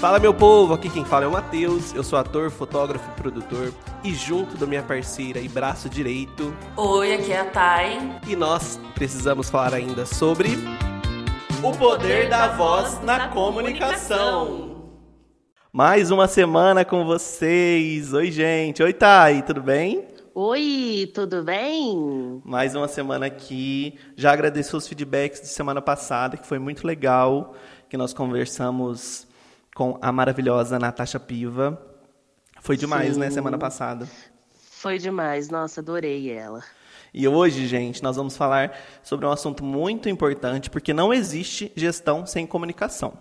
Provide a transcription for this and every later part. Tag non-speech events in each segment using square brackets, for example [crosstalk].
Fala meu povo, aqui quem fala é o Matheus, eu sou ator, fotógrafo e produtor e junto da minha parceira e braço direito. Oi, aqui é a Thay. E nós precisamos falar ainda sobre o poder da voz na comunicação. Mais uma semana com vocês. Oi, gente. Oi, Thay, tudo bem? Oi, tudo bem? Mais uma semana aqui. Já agradeço os feedbacks de semana passada, que foi muito legal, que nós conversamos com a maravilhosa Natasha Piva. Foi demais, Sim. né, semana passada. Foi demais, nossa, adorei ela. E hoje, gente, nós vamos falar sobre um assunto muito importante, porque não existe gestão sem comunicação.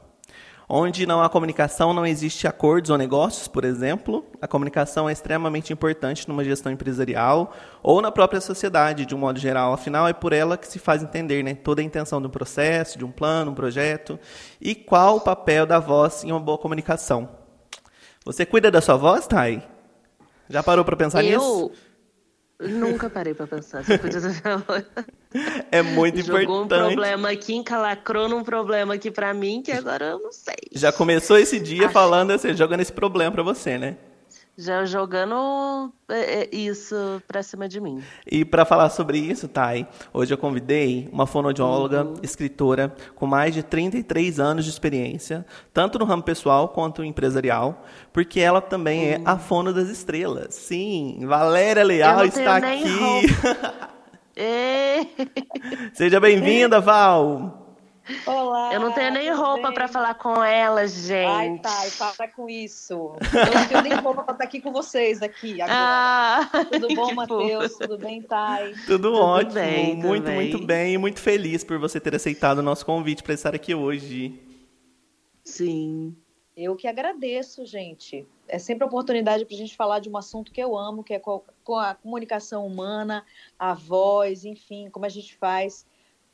Onde não há comunicação, não existe acordos ou negócios, por exemplo. A comunicação é extremamente importante numa gestão empresarial ou na própria sociedade, de um modo geral. Afinal, é por ela que se faz entender né, toda a intenção de um processo, de um plano, um projeto. E qual o papel da voz em uma boa comunicação. Você cuida da sua voz, Thay? Já parou para pensar nisso? Eu nunca parei pra pensar. Você podia É muito Jogou importante. um problema aqui, encalacrou num problema aqui pra mim, que agora eu não sei. Já começou esse dia Acho- falando, assim, jogando esse problema pra você, né? Já jogando é, é, isso pra cima de mim. E para falar sobre isso, Thay, hoje eu convidei uma fonoaudióloga, Uhum. escritora, com mais de 33 anos de experiência, tanto no ramo pessoal quanto empresarial, porque ela também é a fono das estrelas. Sim, Valéria Leal está aqui. [laughs] É, Seja bem-vinda, Val. Olá! eu não tenho nem tudo roupa pra falar com ela, Ai, gente. tá, para com isso. Eu não tenho nem roupa pra estar aqui com vocês aqui [laughs] agora. Ah, [laughs] tudo bom, Matheus? Tudo bem, Thay? Tudo, ótimo, bem, tudo muito, bem. muito bem e muito feliz por você ter aceitado o nosso convite para estar aqui hoje. Sim. Eu que agradeço, gente. É sempre a oportunidade para a gente falar de um assunto que eu amo, que é co- com a comunicação humana, a voz, enfim, como a gente faz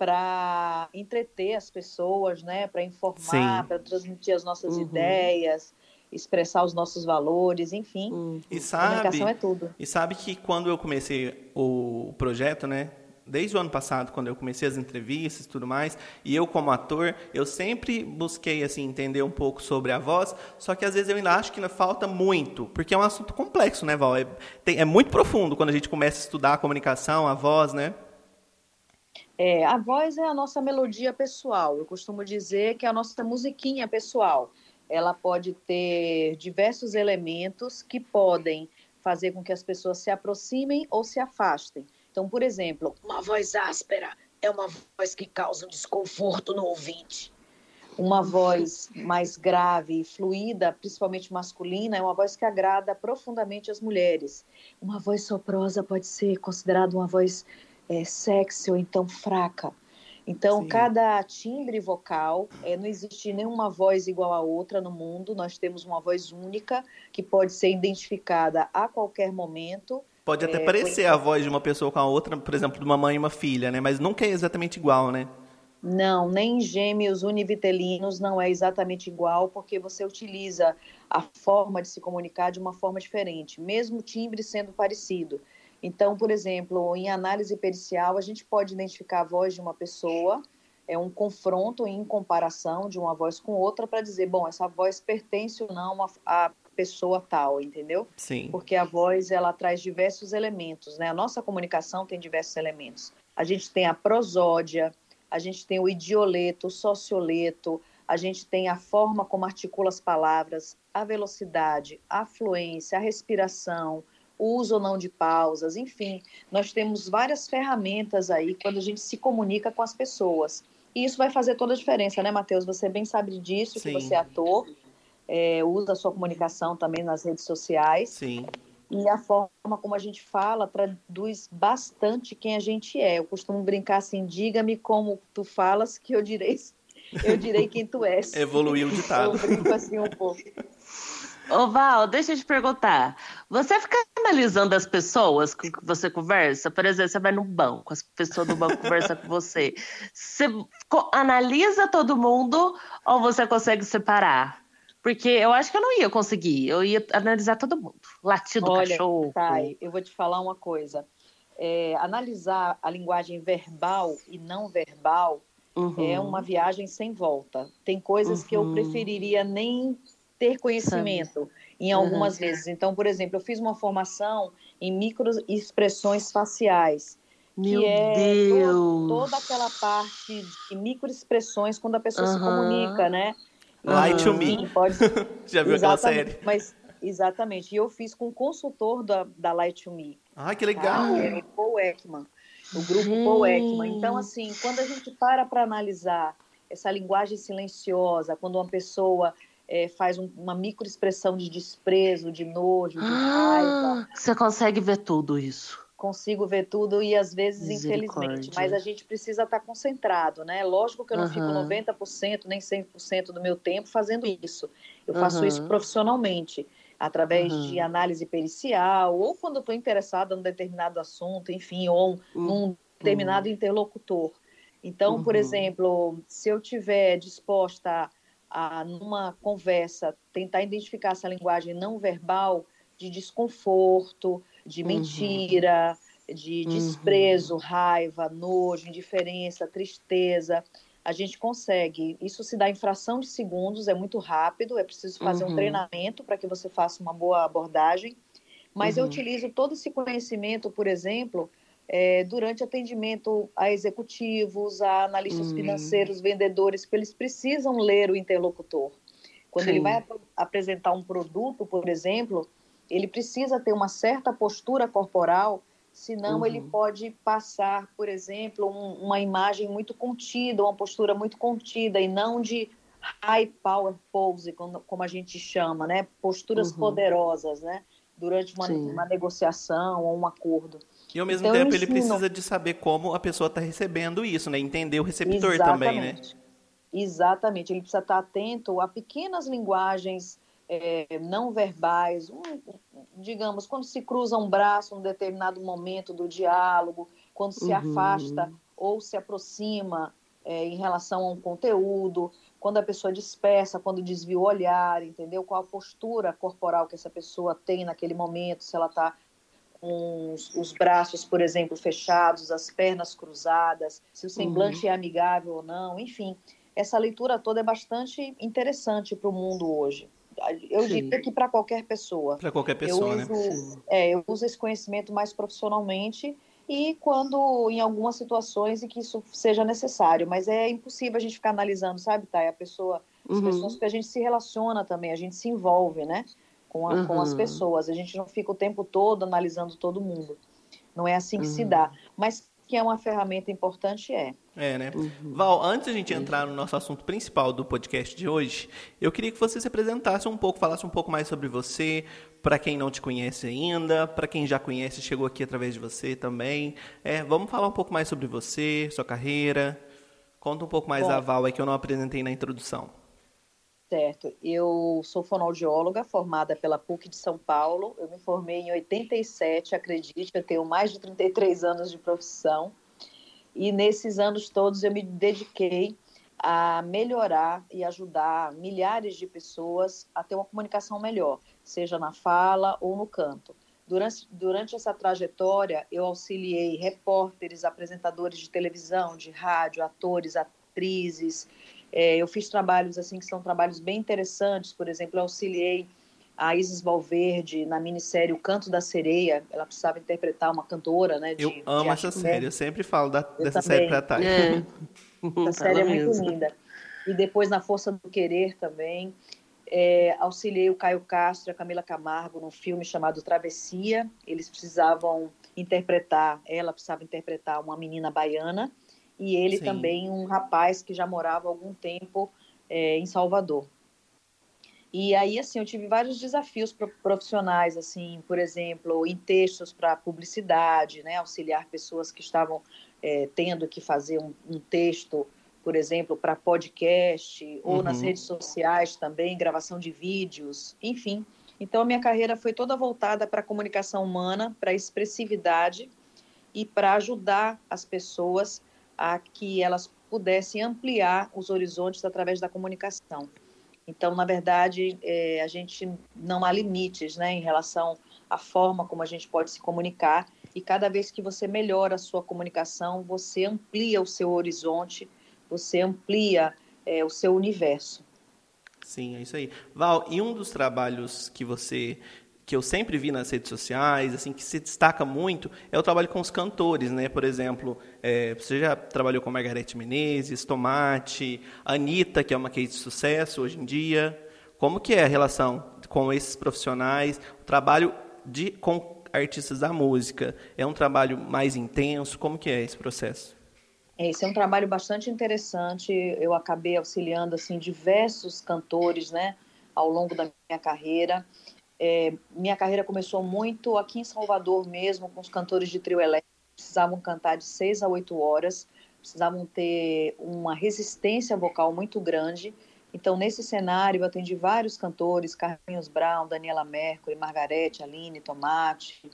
para entreter as pessoas, né? Para informar, para transmitir as nossas Uhum. ideias, expressar os nossos valores, enfim. Hum. E sabe, Comunicação é tudo. E sabe que quando eu comecei o projeto, né? Desde o ano passado, quando eu comecei as entrevistas e tudo mais, e eu como ator, eu sempre busquei assim entender um pouco sobre a voz, só que às vezes eu ainda acho que falta muito, porque é um assunto complexo, né, Val? É, tem- é muito profundo quando a gente começa a estudar a comunicação, a voz, né? É, a voz é a nossa melodia pessoal. Eu costumo dizer que é a nossa musiquinha pessoal. Ela pode ter diversos elementos que podem fazer com que as pessoas se aproximem ou se afastem. Então, por exemplo, uma voz áspera é uma voz que causa um desconforto no ouvinte. Uma voz mais grave e fluida, principalmente masculina, é uma voz que agrada profundamente as mulheres. Uma voz soprosa pode ser considerada uma voz é, sexy ou então fraca. Então, Sim. cada timbre vocal, é, não existe nenhuma voz igual a outra no mundo, nós temos uma voz única que pode ser identificada a qualquer momento. Pode até É, parecer a voz de uma pessoa com a outra, por exemplo, de uma mãe e uma filha, né? Mas nunca é exatamente igual, né? Não, nem gêmeos univitelinos não é exatamente igual, porque você utiliza a forma de se comunicar de uma forma diferente, mesmo o timbre sendo parecido. Então, por exemplo, em análise pericial, a gente pode identificar a voz de uma pessoa, é um confronto em comparação de uma voz com outra para dizer, bom, essa voz pertence ou não à à pessoa tal, entendeu? Sim. porque a voz ela traz diversos elementos, né? A nossa comunicação tem diversos elementos. A gente tem a prosódia, a gente tem o idioleto, o socioleto, a gente tem a forma como articula as palavras, a velocidade, a fluência, a respiração, o uso ou não de pausas, enfim, nós temos várias ferramentas aí quando a gente se comunica com as pessoas. E isso vai fazer toda a diferença, né, Matheus? Você bem sabe disso, Sim. que você é ator, é, usa a sua comunicação também nas redes sociais. Sim. E a forma como a gente fala traduz bastante quem a gente é. Eu costumo brincar assim: diga-me como tu falas, que eu direi, eu direi quem tu és. [laughs] Evoluiu o ditado. Eu brinco assim um pouco. Ô Val, deixa eu te perguntar. Você fica analisando as pessoas com que você conversa? Por exemplo, você vai no banco, as pessoas do banco conversam com você. Você analisa todo mundo ou você consegue separar? Porque eu acho que eu não ia conseguir. Eu ia analisar todo mundo. Latido do Olha, cachorro. Thay, eu vou te falar uma coisa. É, analisar a linguagem verbal e não verbal uhum. é uma viagem sem volta. Tem coisas uhum. que eu uhum. preferiria nem ter conhecimento em algumas uhum. vezes. Então, por exemplo, eu fiz uma formação em microexpressões faciais. Meu que é Deus! toda aquela parte de microexpressões quando a pessoa se comunica, né? Light to me. Pode... [laughs] Já viu aquela série? Mas, exatamente. E eu fiz com o consultor da, da Light to Me. Ah, que legal! Tá? É o Paul Ekman o grupo Paul Ekman. Então, assim, quando a gente para para analisar essa linguagem silenciosa, quando uma pessoa é, faz um, uma microexpressão de desprezo, de nojo, de ah, raiva. Você consegue ver tudo isso. Consigo ver tudo e às vezes, infelizmente, mas a gente precisa estar concentrado, né? Lógico que eu não uhum. fico 90%, nem 100% do meu tempo fazendo isso. Eu faço uhum. isso profissionalmente através uhum. de análise pericial, ou quando eu estou interessada num determinado assunto, enfim, ou uhum. num determinado interlocutor. Então, por uhum. exemplo, se eu tiver disposta a, numa conversa, tentar identificar essa linguagem não verbal de desconforto, de uhum. mentira, de uhum. desprezo, raiva, nojo, indiferença, tristeza, a gente consegue. Isso se dá em fração de segundos, é muito rápido, é preciso fazer uhum. um treinamento para que você faça uma boa abordagem. Mas uhum. eu utilizo todo esse conhecimento, por exemplo, é, durante atendimento a executivos, a analistas uhum. financeiros, vendedores, porque eles precisam ler o interlocutor. Quando Sim. ele vai ap apresentar um produto, por exemplo, ele precisa ter uma certa postura corporal senão uhum. ele pode passar, por exemplo, um, uma imagem muito contida, uma postura muito contida e não de high power pose, como, como a gente chama, né? Posturas uhum. poderosas, né? Durante uma, uma, negociação ou um acordo. E ao mesmo então, tempo ele precisa de saber como a pessoa está recebendo isso, né? Entender o receptor Exatamente. também, né? Exatamente. Ele precisa estar atento a pequenas linguagens é, não verbais, um, digamos, quando se cruza um braço em um determinado momento do diálogo, quando se uhum. afasta ou se aproxima é, em relação a um conteúdo, quando a pessoa dispersa, quando desvia o olhar, entendeu? Qual a postura corporal que essa pessoa tem naquele momento, se ela está com os, os, braços, por exemplo, fechados, as pernas cruzadas, se o semblante uhum. é amigável ou não, enfim. Essa leitura toda é bastante interessante para o mundo hoje. Eu Sim. diria que para qualquer pessoa. Para qualquer pessoa, eu né? uso, né? É, eu uso esse conhecimento mais profissionalmente e quando em algumas situações em que isso seja necessário, mas é impossível a gente ficar analisando, sabe, Thay? A pessoa, as uhum. pessoas que a gente se relaciona também, a gente se envolve, né? Com, a, uhum. com as uhum. pessoas, a gente não fica o tempo todo analisando todo mundo. Não é assim que uhum. se dá. Mas que é uma ferramenta importante, é. É, né? Uhum. Val, antes de a gente entrar no nosso assunto principal do podcast de hoje, eu queria que você se apresentasse um pouco, falasse um pouco mais sobre você, para quem não te conhece ainda, para quem já conhece, chegou aqui através de você também. É, vamos falar um pouco mais sobre você, sua carreira. Conta um pouco mais Bom, da Val aí que eu não apresentei na introdução. Certo. Eu sou fonoaudióloga, formada pela PUC de São Paulo. Eu me formei em 87, acredite, eu tenho mais de 33 anos de profissão. E nesses anos todos eu me dediquei a melhorar e ajudar milhares de pessoas a ter uma comunicação melhor, seja na fala ou no canto. Durante, durante essa trajetória, eu auxiliei repórteres, apresentadores de televisão, de rádio, atores, atrizes, é, eu fiz trabalhos assim que são trabalhos bem interessantes, por exemplo, eu auxiliei a Isis Valverde na minissérie O Canto da Sereia. Ela precisava interpretar uma cantora, né? De, eu amo essa série, eu sempre falo da, dessa também. série pra Thay. É. Essa série é muito linda. E depois na Força do Querer também. É, auxiliei o Caio Castro e a Camila Camargo num filme chamado Travessia. Eles precisavam interpretar, ela precisava interpretar uma menina baiana e ele Sim. também um rapaz que já morava há algum tempo é, em Salvador. E aí, assim, eu tive vários desafios profissionais, assim, por exemplo, em textos para publicidade, né, auxiliar pessoas que estavam é, tendo que fazer um, um texto, por exemplo, para podcast, ou uhum. nas redes sociais também, gravação de vídeos, enfim. Então, a minha carreira foi toda voltada para a comunicação humana, para a expressividade e para ajudar as pessoas a que elas pudessem ampliar os horizontes através da comunicação. Então, na verdade, é, a gente não há limites né, em relação à forma como a gente pode se comunicar, e cada vez que você melhora a sua comunicação, você amplia o seu horizonte, você amplia é, o seu universo. Sim, é isso aí. Val, e um dos trabalhos que você que eu sempre vi nas redes sociais, assim, que se destaca muito, é o trabalho com os cantores, né? Por exemplo, é, você já trabalhou com Margarete Menezes, Tomate, Anitta, que é uma case de sucesso hoje em dia. Como que é a relação com esses profissionais? O trabalho de, com artistas da música é um trabalho mais intenso? Como que é esse processo? Esse é um trabalho bastante interessante. Eu acabei auxiliando assim diversos cantores, né, ao longo da minha carreira. É, minha carreira começou muito aqui em Salvador mesmo, com os cantores de trio elétrico. Precisavam cantar de seis a oito horas, precisavam ter uma resistência vocal muito grande. Então, nesse cenário, eu atendi vários cantores, Carlinhos Brown, Daniela Mercury, Margarete, Aline, Tomate,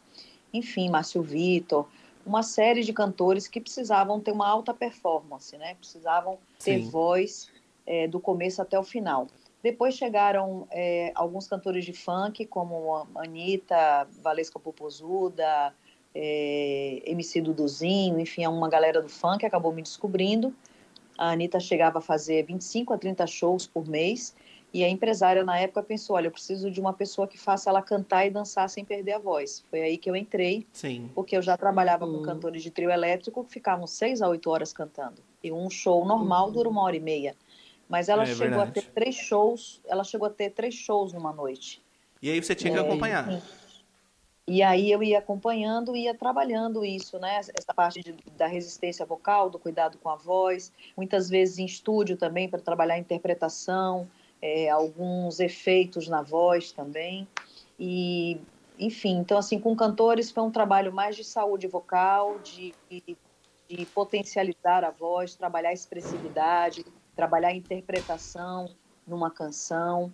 enfim, Márcio Vitor, uma série de cantores que precisavam ter uma alta performance, né? Precisavam ter Sim. voz é, do começo até o final. Depois chegaram é, alguns cantores de funk, como Anitta, Valesca Popozuda, é, MC Duduzinho, enfim, uma galera do funk acabou me descobrindo. A Anitta chegava a fazer 25 a 30 shows por mês e a empresária na época pensou, olha, eu preciso de uma pessoa que faça ela cantar e dançar sem perder a voz. Foi aí que eu entrei, Sim. porque eu já trabalhava uhum. com cantores de trio elétrico que ficavam seis a oito horas cantando. E um show normal uhum. dura uma hora e meia. Mas ela é, chegou verdade. a ter três shows, ela chegou a ter três shows numa noite. E aí você tinha que é, acompanhar. E aí eu ia acompanhando, ia trabalhando isso, né? Essa parte de, da resistência vocal, do cuidado com a voz, muitas vezes em estúdio também para trabalhar a interpretação, é, alguns efeitos na voz também. E, enfim, então assim, com cantores foi um trabalho mais de saúde vocal, de, de potencializar a voz, trabalhar a expressividade, trabalhar a interpretação numa canção,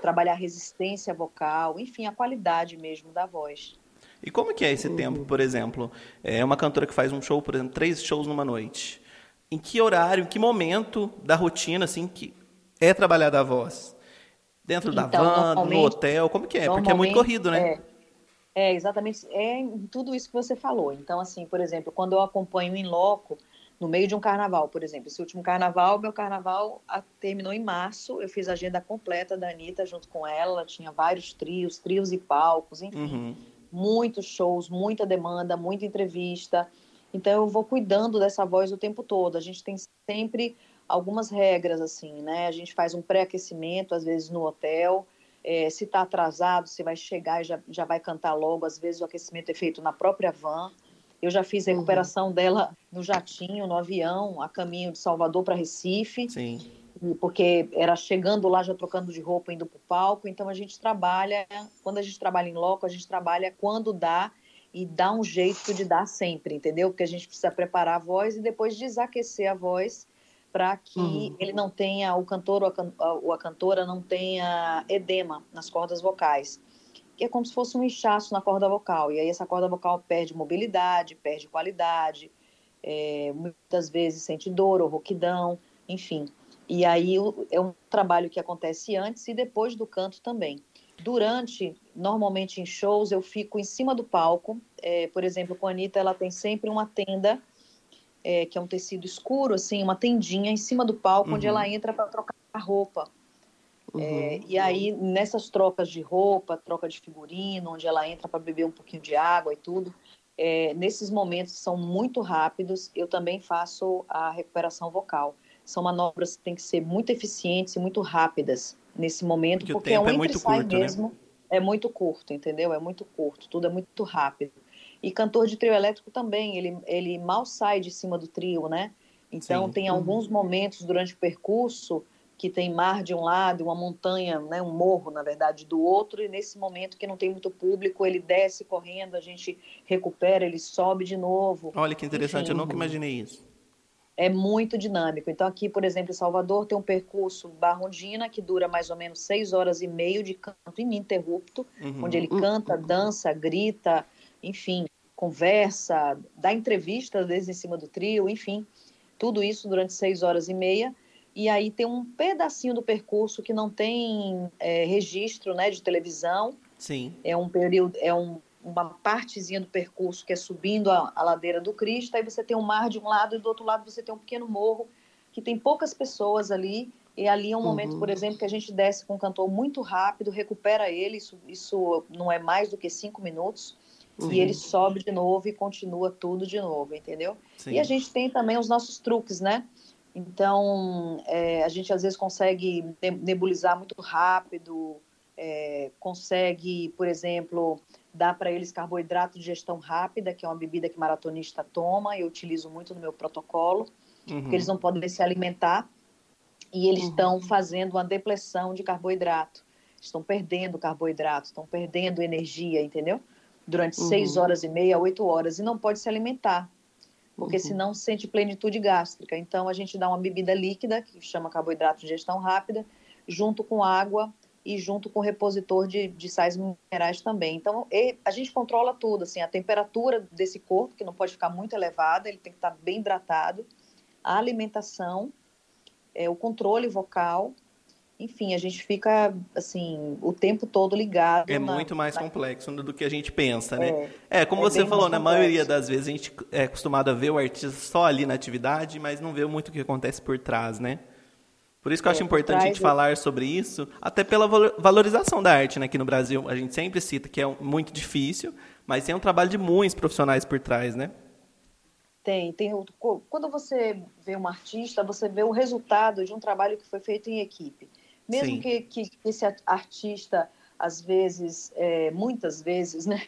trabalhar a resistência vocal, enfim, a qualidade mesmo da voz. E como que é esse tempo, por exemplo? É uma cantora que faz um show, por exemplo, três shows numa noite. Em que horário, em que momento da rotina, assim, que é trabalhada a voz? Dentro então, da van, no hotel, como que é? Porque é muito corrido, né? É, é, exatamente. É tudo isso que você falou. Então, assim, por exemplo, quando eu acompanho em loco, no meio de um carnaval, por exemplo. Esse último carnaval, meu carnaval terminou em março. Eu fiz a agenda completa da Anitta junto com ela. Tinha vários trios, trios e palcos, enfim. Uhum. Muitos shows, muita demanda, muita entrevista. Então eu vou cuidando dessa voz o tempo todo. A gente tem sempre algumas regras, assim, né? A gente faz um pré-aquecimento, às vezes no hotel. É, se está atrasado, você vai chegar e já, já vai cantar logo. Às vezes o aquecimento é feito na própria van. Eu já fiz a uhum. recuperação uhum. dela no jatinho, no avião, a caminho de Salvador para Recife. Sim. Porque era chegando lá, já trocando de roupa, indo para o palco. Então a gente trabalha, quando a gente trabalha em loco, a gente trabalha quando dá e dá um jeito de dar sempre, entendeu? Porque a gente precisa preparar a voz e depois desaquecer a voz para que uhum. ele não tenha, o cantor ou a, ou a cantora não tenha edema nas cordas vocais que é como se fosse um inchaço na corda vocal. E aí essa corda vocal perde mobilidade, perde qualidade, é, muitas vezes sente dor ou rouquidão, enfim. E aí é um trabalho que acontece antes e depois do canto também. Durante, normalmente em shows, eu fico em cima do palco. É, por exemplo, com a Anitta, ela tem sempre uma tenda, é, que é um tecido escuro, assim, uma tendinha em cima do palco, uhum. onde ela entra para trocar a roupa. Uhum. É, e aí, nessas trocas de roupa, troca de figurino, onde ela entra para beber um pouquinho de água e tudo, é, nesses momentos que são muito rápidos, eu também faço a recuperação vocal. São manobras que têm que ser muito eficientes e muito rápidas nesse momento, porque, porque é um é muito curto, né? mesmo. Né? É muito curto, entendeu? É muito curto, tudo é muito rápido. E cantor de trio elétrico também, ele, ele mal sai de cima do trio, né? Então, Sim. tem uhum. alguns momentos durante o percurso que tem mar de um lado, uma montanha, né, um morro, na verdade, do outro, e nesse momento que não tem muito público, ele desce correndo, a gente recupera, ele sobe de novo. Olha que interessante, Enfim, eu nunca imaginei isso. É muito dinâmico. Então, aqui, por exemplo, em Salvador, tem um percurso Barrondina, que dura mais ou menos seis horas e meio de canto ininterrupto, uhum. onde ele canta, dança, grita, enfim, conversa, dá entrevistas desde em cima do trio, enfim, tudo isso durante seis horas e meia e aí tem um pedacinho do percurso que não tem é, registro né, de televisão. Sim. É um período, é um, uma partezinha do percurso que é subindo a, a, ladeira do Cristo, aí você tem um mar de um lado e do outro lado você tem um pequeno morro que tem poucas pessoas ali, e ali é um momento, Uhum. por exemplo, que a gente desce com um cantor muito rápido, recupera ele, isso, isso não é mais do que cinco minutos, Uhum. e ele sobe de novo e continua tudo de novo, entendeu? Sim. E a gente tem também os nossos truques, né? Então, é, a gente às vezes consegue ne- nebulizar muito rápido, é, consegue, por exemplo, dar para eles carboidrato de digestão rápida, que é uma bebida que maratonista toma, eu utilizo muito no meu protocolo, Uhum. porque eles não podem se alimentar e eles Uhum. estão fazendo uma depressão de carboidrato, estão perdendo carboidrato, estão perdendo energia, entendeu? Durante Uhum. seis horas e meia, oito horas, e não pode se alimentar porque Uhum. senão sente plenitude gástrica. Então a gente dá uma bebida líquida, que chama carboidrato de digestão rápida, junto com água e junto com repositor de, de sais minerais também. Então e- a gente controla tudo, assim, a temperatura desse corpo, que não pode ficar muito elevada, ele tem que estar bem hidratado, a alimentação, é, o controle vocal, enfim, a gente fica assim o tempo todo ligado. É na- muito mais na- complexo do que a gente pensa, né? É, É, como é você falou, na complexo. maioria das vezes a gente é acostumado a ver o artista só ali na atividade, mas não vê muito o que acontece por trás, né? Por isso que eu É, acho por importante a gente falar sobre isso, até pela valo- valorização da arte, né? Aqui no Brasil, a gente sempre cita que é muito difícil, mas tem um trabalho de muitos profissionais por trás, né? Tem, tem. Quando você vê um artista, você vê o resultado de um trabalho que foi feito em equipe. Mesmo que, que esse a- artista, às vezes, é, muitas vezes, né,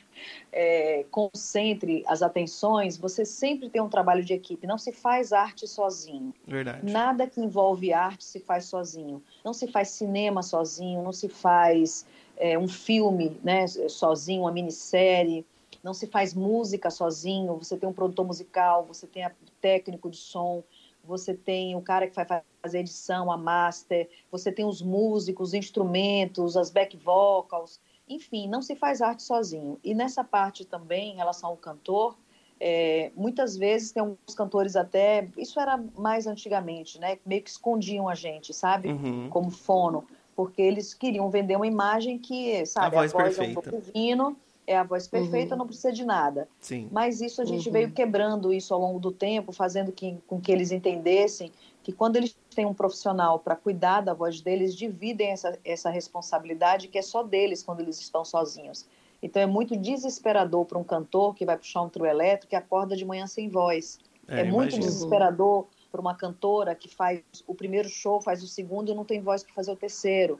é, concentre as atenções, você sempre tem um trabalho de equipe. Não se faz arte sozinho. Verdade. Nada que envolve arte se faz sozinho. Não se faz cinema sozinho, não se faz é, um filme né, sozinho, uma minissérie, não se faz música sozinho. Você tem um produtor musical, você tem o técnico de som, você tem o cara que vai fazer a edição, a master, você tem os músicos, os instrumentos, as back vocals. Enfim, não se faz arte sozinho. E nessa parte também, em relação ao cantor, é, muitas vezes tem alguns cantores até, isso era mais antigamente, né? Meio que escondiam a gente, sabe? Uhum. Como fono, porque eles queriam vender uma imagem que, sabe, A voz é um perfeita. pouco divino, é a voz perfeita, Uhum. não precisa de nada. Sim. Mas isso a gente Uhum. veio quebrando isso ao longo do tempo, fazendo que, com que eles entendessem que quando eles têm um profissional para cuidar da voz deles, dividem essa, essa responsabilidade que é só deles quando eles estão sozinhos. Então é muito desesperador para um cantor que vai puxar um trio elétrico e acorda de manhã sem voz. É, muito imagino. desesperador para uma cantora que faz o primeiro show, faz o segundo e não tem voz para fazer o terceiro.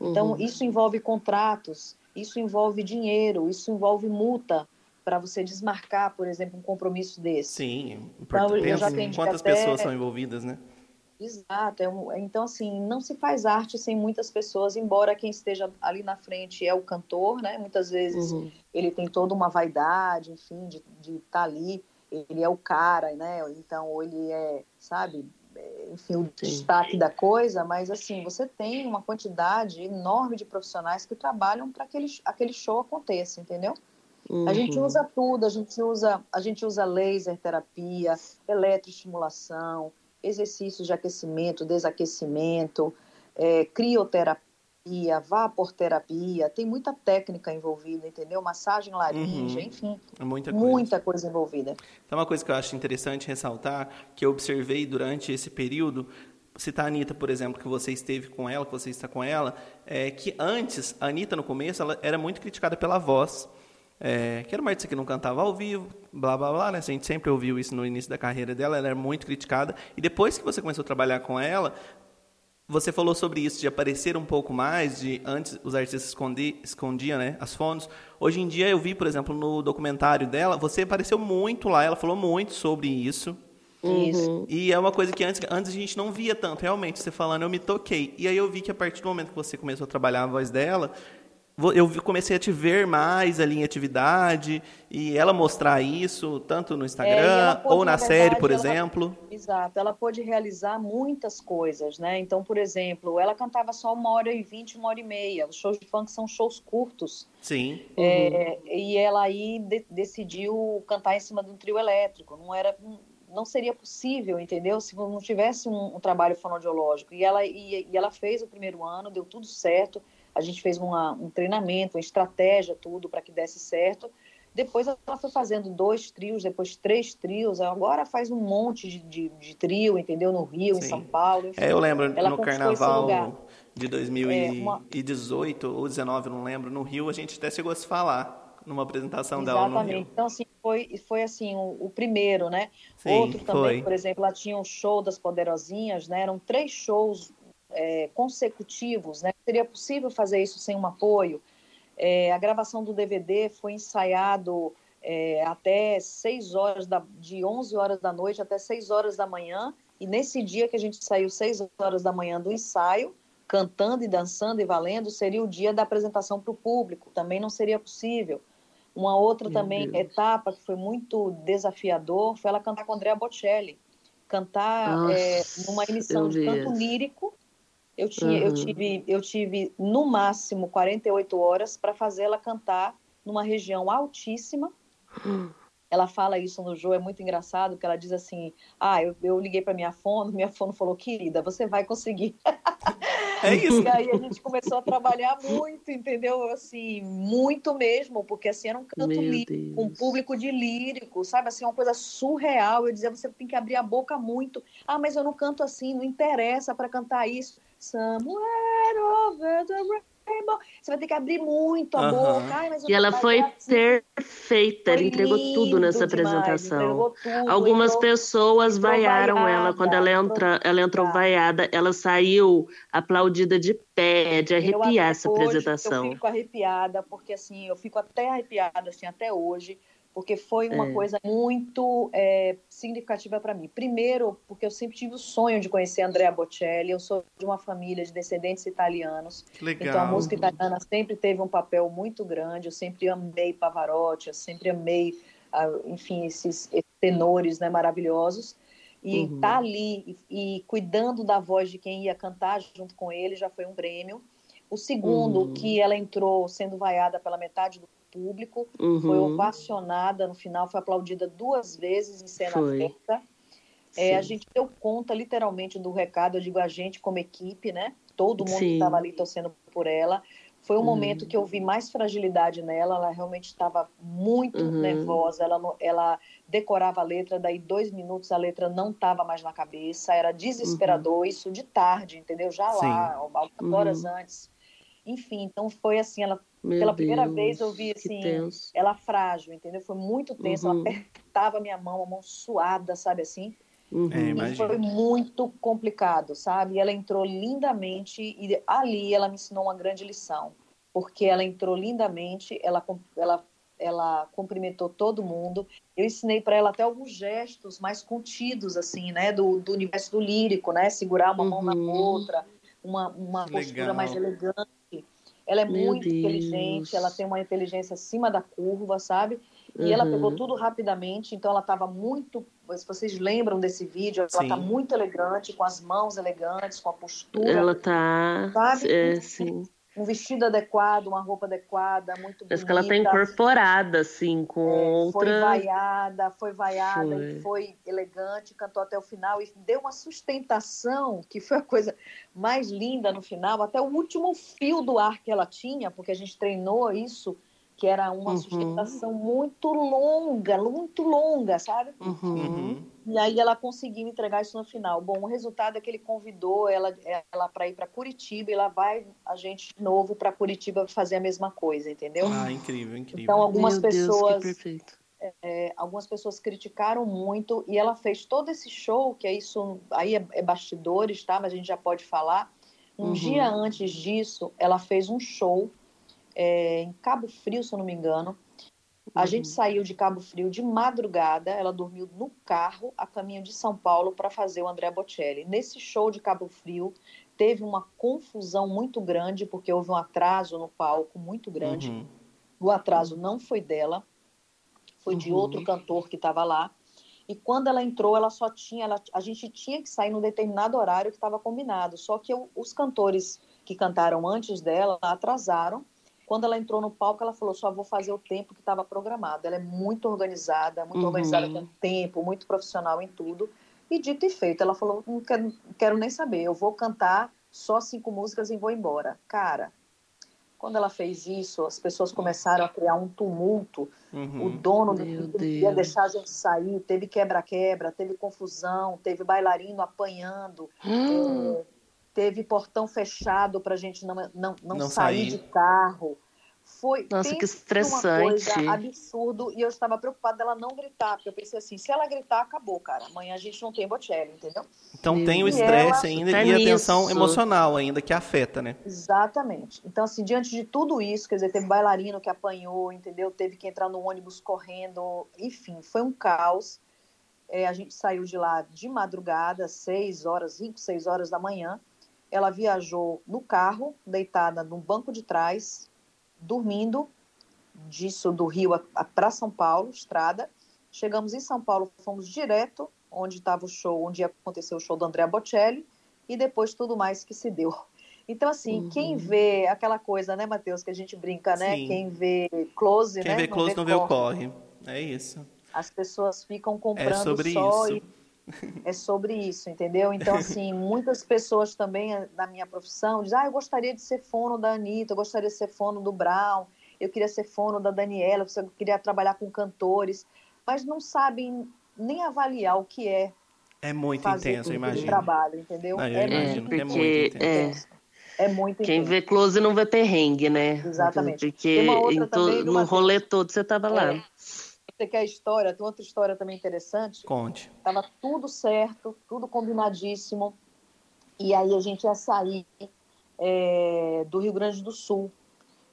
Então, Uhum. isso envolve contratos, isso envolve dinheiro, isso envolve multa para você desmarcar, por exemplo, um compromisso desse. Sim, Então, eu já quantas até- pessoas são envolvidas, né? Exato. é um- então, assim, não se faz arte sem muitas pessoas, embora quem esteja ali na frente é o cantor, né? Muitas vezes Uhum. ele tem toda uma vaidade, enfim, de estar ali. Ele é o cara, né? Então, ele é, sabe, é, enfim, o destaque da coisa, mas assim, você tem uma quantidade enorme de profissionais que trabalham para aquele, aquele show aconteça, entendeu? A gente Uhum. usa tudo, a gente usa, a gente usa laser terapia, eletroestimulação, exercícios de aquecimento, desaquecimento, é, crioterapia, vaporterapia, tem muita técnica envolvida, entendeu? Massagem laringe, Uhum. enfim, É muita coisa. muita coisa envolvida. Então, uma coisa que eu acho interessante ressaltar, que eu observei durante esse período, citar a Anitta, por exemplo, que você esteve com ela, que você está com ela, é que antes, a Anitta, no começo, ela era muito criticada pela voz, é, que era uma artista que não cantava ao vivo, blá, blá, blá, né? A gente sempre ouviu isso no início da carreira dela, ela era muito criticada. E depois que você começou a trabalhar com ela, você falou sobre isso, de aparecer um pouco mais, de antes os artistas escondi, escondiam né, as fotos. Hoje em dia eu vi, por exemplo, no documentário dela, você apareceu muito lá, ela falou muito sobre isso. Isso. E é uma coisa que antes, antes a gente não via tanto, realmente, você falando, eu me toquei. E aí eu vi que a partir do momento que você começou a trabalhar a voz dela, eu comecei a te ver mais ali em atividade, e ela mostrar isso, tanto no É, Instagram, ela pôde, ou na, na série, verdade, por ela- exemplo. Exato, ela pôde realizar muitas coisas, né? Então, por exemplo, ela cantava só uma hora e vinte, uma hora e meia. Os shows de funk são shows curtos. Sim. É, e ela aí de- decidiu cantar em cima de um trio elétrico. Não era, não seria possível, entendeu? Se não tivesse um, um trabalho fonoaudiológico. E ela, e, e ela fez o primeiro ano, deu tudo certo. A gente fez uma, um treinamento, uma estratégia, tudo para que desse certo. Depois ela foi fazendo dois trios, depois três trios. Agora faz um monte de, de, de trio, entendeu? No Rio, Sim. em São Paulo. Enfim. É, eu lembro ela no carnaval de 2018 é, uma... ou 19, não lembro, no Rio, a gente até chegou a se falar numa apresentação Exatamente. dela no Rio. Então, assim, foi, foi assim, o, o primeiro, né? Sim, Outro também, foi. por exemplo, ela tinha um show das Poderosinhas, né? Eram três shows é, consecutivos, né? Seria possível fazer isso sem um apoio? É, a gravação do DVD foi ensaiado é, até 6 horas, da, de 11 horas da noite até 6 horas da manhã, e nesse dia que a gente saiu 6 horas da manhã do ensaio, cantando e dançando e valendo, seria o dia da apresentação para o público, também não seria possível. Uma outra Meu também Deus. etapa que foi muito desafiador foi ela cantar com Andrea Bocelli. Cantar Nossa, é, numa emissão de canto lírico. Eu, tinha, uhum. eu, tive, eu tive, no máximo, 48 horas para fazer ela cantar numa região altíssima. Uhum. [gasps] Ela fala isso no jogo, é muito engraçado, porque ela diz assim: Ah, eu, eu liguei para minha fono, minha fono falou, querida, você vai conseguir. [laughs] É isso. E aí a gente começou a trabalhar muito, entendeu? Assim, muito mesmo, porque assim era um canto Meu lírico, Deus. um público de lírico, sabe? Assim, uma coisa surreal. Eu dizia, você tem que abrir a boca muito. Ah, mas eu não canto assim, não interessa para cantar isso. Somewhere over the você vai ter que abrir muito a boca. Ai, e ela foi assim. perfeita, ela entregou tudo nessa demais, apresentação. Tudo, Algumas entrou, pessoas entrou vaiaram vaiada, ela quando ela, entra, ela entrou vaiada, ela saiu aplaudida de pé, de arrepiar essa hoje, apresentação. Eu fico arrepiada, porque assim, eu fico até arrepiada assim, até hoje porque foi uma é. coisa muito é, significativa para mim. Primeiro, porque eu sempre tive o sonho de conhecer Andrea Bocelli, eu sou de uma família de descendentes italianos, Legal. então a música italiana sempre teve um papel muito grande, eu sempre amei Pavarotti, eu sempre amei, enfim, esses, tenores né, maravilhosos, e uhum. tá ali e, e, cuidando da voz de quem ia cantar junto com ele já foi um prêmio. O segundo, uhum. que ela entrou sendo vaiada pela metade do público, uhum. foi ovacionada no final, foi aplaudida duas vezes em cena foi. aberta. É, a gente deu conta literalmente do recado, eu digo a gente como equipe, né? Todo mundo Sim. que estava ali torcendo por ela. Foi um uhum. momento que eu vi mais fragilidade nela, ela realmente estava muito uhum. nervosa, ela, ela decorava a letra, daí dois minutos a letra não estava mais na cabeça, era desesperador, uhum. isso de tarde, entendeu? Já Sim. lá, algumas horas uhum. antes. Enfim, então foi assim, ela meu pela primeira Deus, vez eu vi assim, ela frágil, entendeu? Foi muito tenso, uhum. ela apertava minha mão, a mão suada, sabe assim? Uhum. É, e foi muito complicado, sabe? E ela entrou lindamente e ali ela me ensinou uma grande lição, porque ela entrou lindamente, ela ela ela cumprimentou todo mundo. Eu ensinei para ela até alguns gestos mais contidos assim, né, do, do universo do lírico, né, segurar uma uhum. mão na uhum. outra, uma uma postura mais elegante ela é Meu muito Deus. inteligente, ela tem uma inteligência acima da curva, sabe? E uhum. ela pegou tudo rapidamente, então ela estava muito. Se vocês lembram desse vídeo, ela está muito elegante, com as mãos elegantes, com a postura. Ela está. Sabe? É, sim um vestido adequado, uma roupa adequada, muito bonita. Acho que ela está incorporada, assim, com é, outra... Foi vaiada, foi vaiada foi. e foi elegante, cantou até o final e deu uma sustentação, que foi a coisa mais linda no final, até o último fio do ar que ela tinha, porque a gente treinou isso que era uma uhum. sustentação muito longa, muito longa, sabe? Uhum. uhum. E aí ela conseguiu entregar isso no final. Bom, o resultado é que ele convidou ela, ela para ir para Curitiba e lá vai a gente de novo para Curitiba fazer a mesma coisa, entendeu? Ah, incrível, incrível. Então algumas Meu pessoas, Deus, é, algumas pessoas criticaram muito e ela fez todo esse show que é isso, aí é, é bastidores, tá? Mas a gente já pode falar. Um uhum. dia antes disso, ela fez um show é, em Cabo Frio, se eu não me engano. A uhum. gente saiu de Cabo Frio de madrugada, ela dormiu no carro a caminho de São Paulo para fazer o André Bocelli. Nesse show de Cabo Frio, teve uma confusão muito grande, porque houve um atraso no palco muito grande. Uhum. O atraso não foi dela, foi uhum. de outro cantor que estava lá. E quando ela entrou, ela só tinha, ela, a gente tinha que sair num determinado horário que estava combinado. Só que eu, os cantores que cantaram antes dela atrasaram quando ela entrou no palco, ela falou: só vou fazer o tempo que estava programado. Ela é muito organizada, muito uhum. organizada com o tempo, muito profissional em tudo. E dito e feito, ela falou: não quero, quero nem saber, eu vou cantar só cinco músicas e vou embora. Cara, Quando ela fez isso, as pessoas começaram a criar um tumulto. Uhum. O dono do Meu clube ia Deus. deixar a gente sair, teve quebra-quebra, teve confusão, teve bailarino apanhando, Hum, é, teve portão fechado para a gente não, não, não, Não sair, sair. de carro. Foi Nossa, que estressante. coisa absurdo e eu estava preocupada dela não gritar, porque eu pensei assim, se ela gritar, acabou, cara. Amanhã a gente não tem Bocelli, entendeu? Então Meu tem o estresse E ainda ela- e a Tá tensão nisso. emocional ainda que afeta, né? Exatamente. Então, assim, diante de tudo isso, quer dizer, teve bailarino que apanhou, entendeu? Teve que entrar no ônibus correndo, enfim, foi um caos. É, a gente saiu de lá de madrugada, seis horas, cinco, seis horas da manhã. Ela viajou no carro, deitada no banco de trás, dormindo, disso do Rio para São Paulo, estrada. Chegamos em São Paulo, fomos direto onde estava o show, onde ia acontecer o show do André Bocelli, e depois tudo mais que se deu. Então, assim, Uhum. quem vê aquela coisa, né, Matheus, que a gente brinca, né? Sim. Quem vê close, Quem né? vê close não vê o corre. corre. É isso. As pessoas ficam comprando É sobre só isso. e é sobre isso, entendeu? Então, [laughs] assim, muitas pessoas também eh, na minha profissão dizem, ah, eu gostaria de ser fono da Anitta, eu gostaria de ser fono do Brown, eu queria ser fono da Daniela, eu queria trabalhar com cantores, mas não sabem nem avaliar o que é É muito fazer intenso, tipo de imagino. trabalho, entendeu? Não, eu é imagino muito que é porque muito é, intenso. É muito quem intenso. vê close não vê perrengue, né? Exatamente. Porque Tem uma outra em também, no rolê todo você tava lá. É. Você quer a história? Tem outra história também interessante. Conte. Tava tudo certo, tudo combinadíssimo. E aí a gente ia sair é, do Rio Grande do Sul.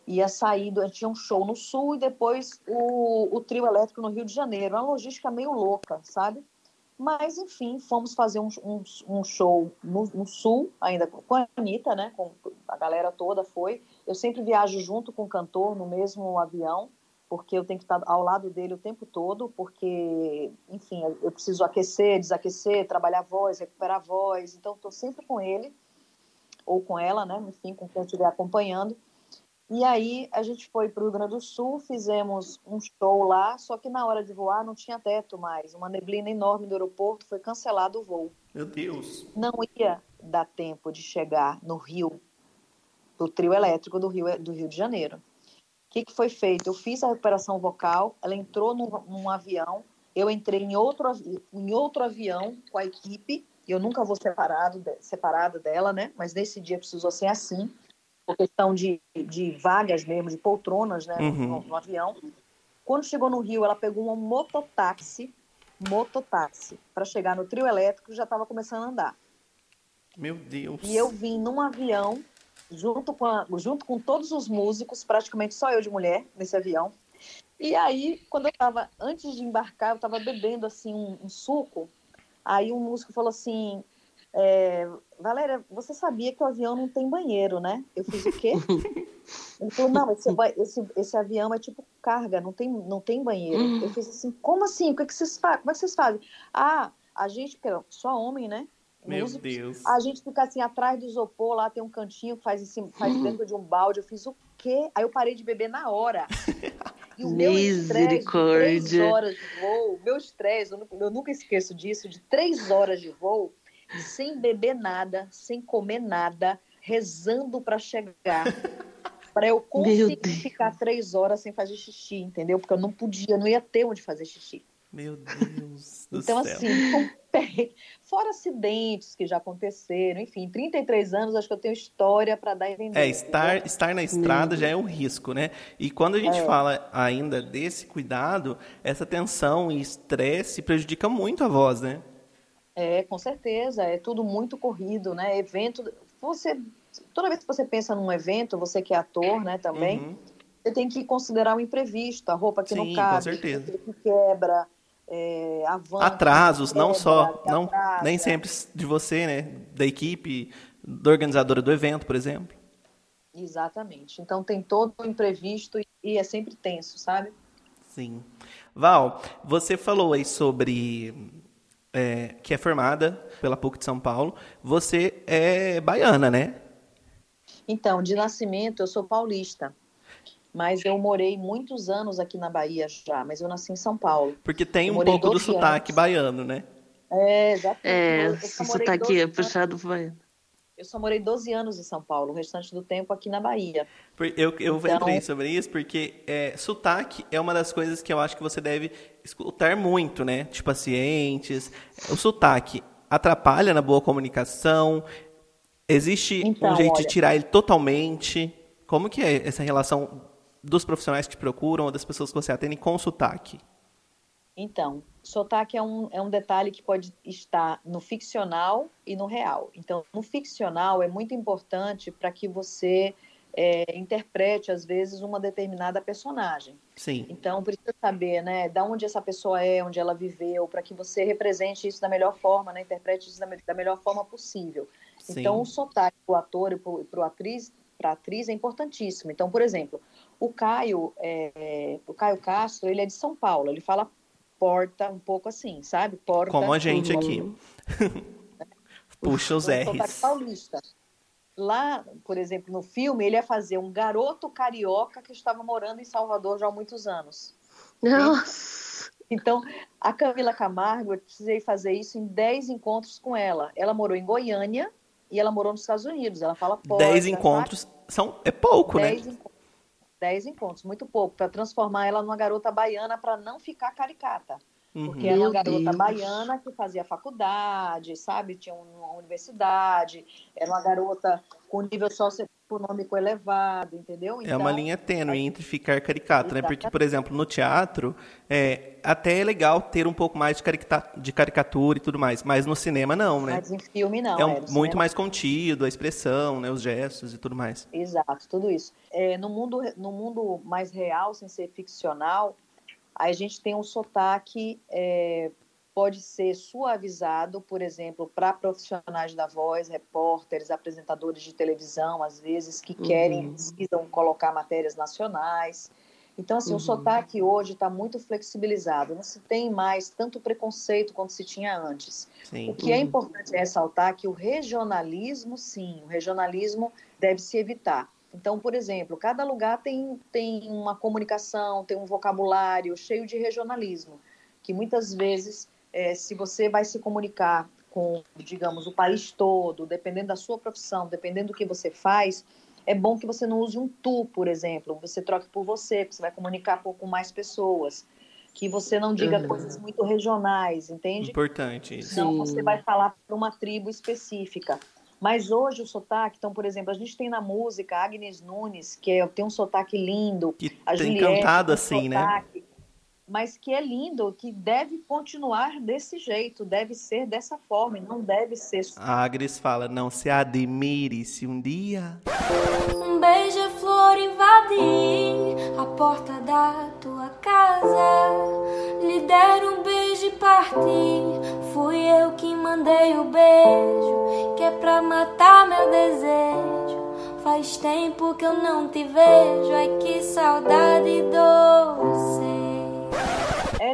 Ia sair, do- tinha um show no Sul e depois o, o trio elétrico no Rio de Janeiro. Uma logística meio louca, sabe? Mas, enfim, fomos fazer um, um, um show no, no Sul, ainda com a Anitta, né? Com a galera toda foi. Eu sempre viajo junto com o cantor no mesmo avião, porque eu tenho que estar ao lado dele o tempo todo, porque, enfim, eu preciso aquecer, desaquecer, trabalhar a voz, recuperar a voz. Então, estou sempre com ele, ou com ela, né? Enfim, com quem eu estiver acompanhando. E aí a gente foi para o Rio Grande do Sul, fizemos um show lá, só que na hora de voar não tinha teto mais. Uma neblina enorme do aeroporto, foi cancelado o voo. Meu Deus. Não ia dar tempo de chegar no Rio, do trio elétrico do Rio, do Rio de Janeiro. O que, que foi feito? Eu fiz a recuperação vocal, ela entrou num, num avião, eu entrei em outro, em outro avião com a equipe, e eu nunca vou separado, separado dela, né? Mas nesse dia precisou ser assim, por questão de, de vagas mesmo, de poltronas, né? Uhum. No, no avião. Quando chegou no Rio, ela pegou um mototáxi, mototáxi, para chegar no trio elétrico, já estava começando a andar. Meu Deus. E eu vim num avião, junto com, a- junto com todos os músicos, praticamente só eu de mulher nesse avião. E aí, quando eu estava, antes de embarcar, eu estava bebendo assim um, um suco. Aí um músico falou assim: é, Valéria, você sabia que o avião não tem banheiro, né? Eu fiz o quê? [laughs] Ele falou: não, esse, esse, esse avião é tipo carga, não tem, não tem banheiro. Hum. Eu fiz assim: como assim? O que, que vocês fazem? Como é que vocês fazem? Ah, a gente, porque sou homem, né? Meu Deus. a gente fica assim atrás do isopor, lá tem um cantinho que faz, em cima, faz dentro de um balde. Eu fiz o quê? Aí eu parei de beber na hora. [laughs] E o meu estresse de três horas de voo, meu estresse, eu, eu nunca esqueço disso, de três horas de voo, sem beber nada, sem comer nada, rezando para chegar. Para eu [laughs] conseguir ficar três horas sem fazer xixi, entendeu? Porque eu não podia, não ia ter onde fazer xixi. Meu Deus do Então, céu. assim, um perrengue. fora acidentes que já aconteceram, enfim, 33 anos, acho que eu tenho história para dar e vender. É, estar, entendeu? estar na estrada já é um risco, né? E quando a gente É. fala ainda desse cuidado, essa tensão e estresse prejudica muito a voz, né? É, com certeza, é tudo muito corrido, né? Evento, você, toda vez que você pensa num evento, você que é ator, né, também, Uhum. você tem que considerar o imprevisto, a roupa que Sim, não com cabe, certeza. aquilo que quebra, é, a van Atrasos, não quebra, só, não, atrasa. nem sempre de você, né? Da equipe, da organizadora do evento, por exemplo. Exatamente. Então tem todo o imprevisto e é sempre tenso, sabe? Sim. Val, você falou aí sobre é, que é formada pela PUC de São Paulo. Você é baiana, né? Então, de nascimento, eu sou paulista. Mas eu morei muitos anos aqui na Bahia já, mas eu nasci em São Paulo. Porque tem um pouco do 12 sotaque anos. baiano, né? É, exatamente. É, morei sotaque 12 é puxado vai. Eu só morei 12 anos em São Paulo, o restante do tempo aqui na Bahia. Eu, eu Então- entrei sobre isso porque é, sotaque é uma das coisas que eu acho que você deve escutar muito, né? De pacientes. O sotaque atrapalha na boa comunicação? Existe Então, um jeito de olha- tirar ele totalmente? Como que é essa relação dos profissionais que te procuram ou das pessoas que você atende com o sotaque? Então, sotaque é um, é um detalhe que pode estar no ficcional e no real. Então, no ficcional é muito importante para que você é, interprete, às vezes, uma determinada personagem. Sim. Então, precisa saber, né, da onde essa pessoa é, onde ela viveu, para que você represente isso da melhor forma, né, interprete isso da, da melhor forma possível. Sim. Então, o sotaque do ator e para a atriz, atriz é importantíssimo. Então, por exemplo, o Caio, é, o Caio Castro, ele é de São Paulo, ele fala porta um pouco assim, sabe? Porta. Como a gente um- aqui. [laughs] Puxa os R's. paulista. Lá, por exemplo, no filme, ele ia fazer um garoto carioca que estava morando em Salvador já há muitos anos. Nossa. Então, a Camila Camargo, eu precisei fazer isso em 10 encontros com ela. Ela morou em Goiânia e ela morou nos Estados Unidos. Ela fala porta. Dez sabe? encontros são, é pouco, né? 10 encontros. 10 encontros, muito pouco, para transformar ela numa garota baiana para não ficar caricata. Uhum. Porque era Meu uma garota Deus. baiana que fazia faculdade, sabe? Tinha uma universidade, era uma garota com nível socioeconômico elevado, entendeu? É uma Então, linha tênue entre ficar caricato, né? Porque, Exatamente. por exemplo, no teatro, é, até é legal ter um pouco mais de, caricata- de caricatura e tudo mais, mas no cinema não, né? Mas em filme não. é um- no muito cinema mais contido, a expressão, né? Os gestos e tudo mais. Exato, tudo isso. É, no, mundo, no mundo mais real, sem ser ficcional, a gente tem um sotaque, é, pode ser suavizado, por exemplo, para profissionais da voz, repórteres, apresentadores de televisão, às vezes, que querem, precisam colocar matérias nacionais. Então, assim, o sotaque hoje está muito flexibilizado, não se tem mais tanto preconceito quanto se tinha antes. Sim. O que é importante ressaltar é que o regionalismo, sim, o regionalismo deve se evitar. Então, por exemplo, cada lugar tem, tem uma comunicação, tem um vocabulário cheio de regionalismo, que muitas vezes, eh, se você vai se comunicar com, digamos, o país todo, dependendo da sua profissão, dependendo do que você faz, é bom que você não use um tu, por exemplo, você troque por você, porque você vai comunicar com mais pessoas, que você não diga Uhum. coisas muito regionais, entende? Importante isso. Não, você vai falar para uma tribo específica. Mas hoje o sotaque, então, por exemplo, a gente tem na música Agnes Nunes, que é- tem um sotaque lindo, Que a tem Juliette cantado tem um assim, né? Mas que é lindo, que deve continuar desse jeito, deve ser dessa forma, e não deve ser A Agnes fala, não se admire se um dia... Um beija-flor invadir a porta da tua casa. Lhe der um beijo e partir. Fui eu que mandei o beijo, que é pra matar meu desejo. Faz tempo que eu não te vejo, ai que saudade doce.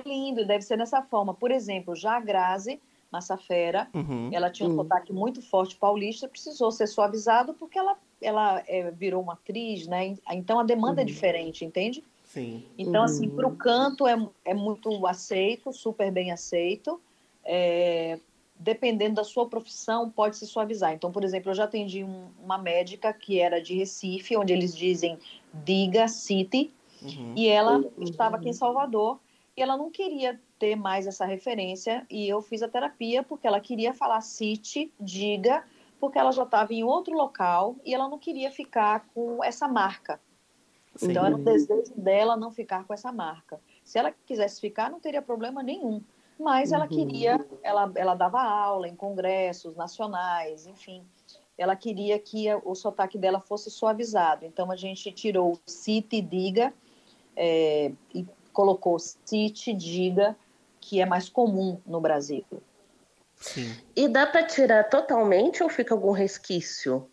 É lindo, deve ser dessa forma. Por exemplo, já a Grazi Massafera, Uhum. ela tinha um sotaque muito forte paulista, precisou ser suavizado porque ela, ela é, virou uma atriz, né? Então a demanda é diferente, entende? Sim. Então, assim, para o canto é, é muito aceito, super bem aceito. É, dependendo da sua profissão, pode se suavizar. Então, por exemplo, eu já atendi um- uma médica que era de Recife, onde eles dizem diga city, Uhum. e ela estava aqui em Salvador e ela não queria ter mais essa referência e eu fiz a terapia porque ela queria falar city, diga, porque ela já estava em outro local e ela não queria ficar com essa marca. Sim. Então era um desejo dela não ficar com essa marca. Se ela quisesse ficar, não teria problema nenhum. Mas ela queria, ela, ela dava aula em congressos nacionais, enfim. Ela queria que o sotaque dela fosse suavizado. Então a gente tirou cite e diga é, e colocou cite, diga, que é mais comum no Brasil. Sim. E dá para tirar totalmente ou fica algum resquício?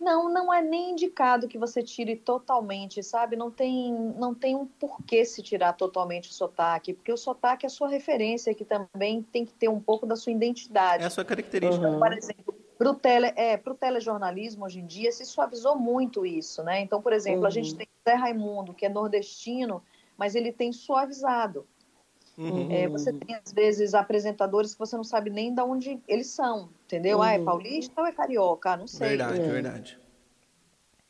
Não, não é nem indicado que você tire totalmente, sabe? Não tem, não tem um porquê se tirar totalmente o sotaque, porque o sotaque é a sua referência, que também tem que ter um pouco da sua identidade. É a sua característica. Uhum. Por exemplo, para o tele, é, pro telejornalismo hoje em dia se suavizou muito isso, né? Então, por exemplo, a gente tem Zé Raimundo, que é nordestino, mas ele tem suavizado. Uhum. É, você tem, às vezes, apresentadores que você não sabe nem de onde eles são, entendeu? Ah, é Uhum. paulista ou é carioca? Ah, não sei. Verdade, É. verdade.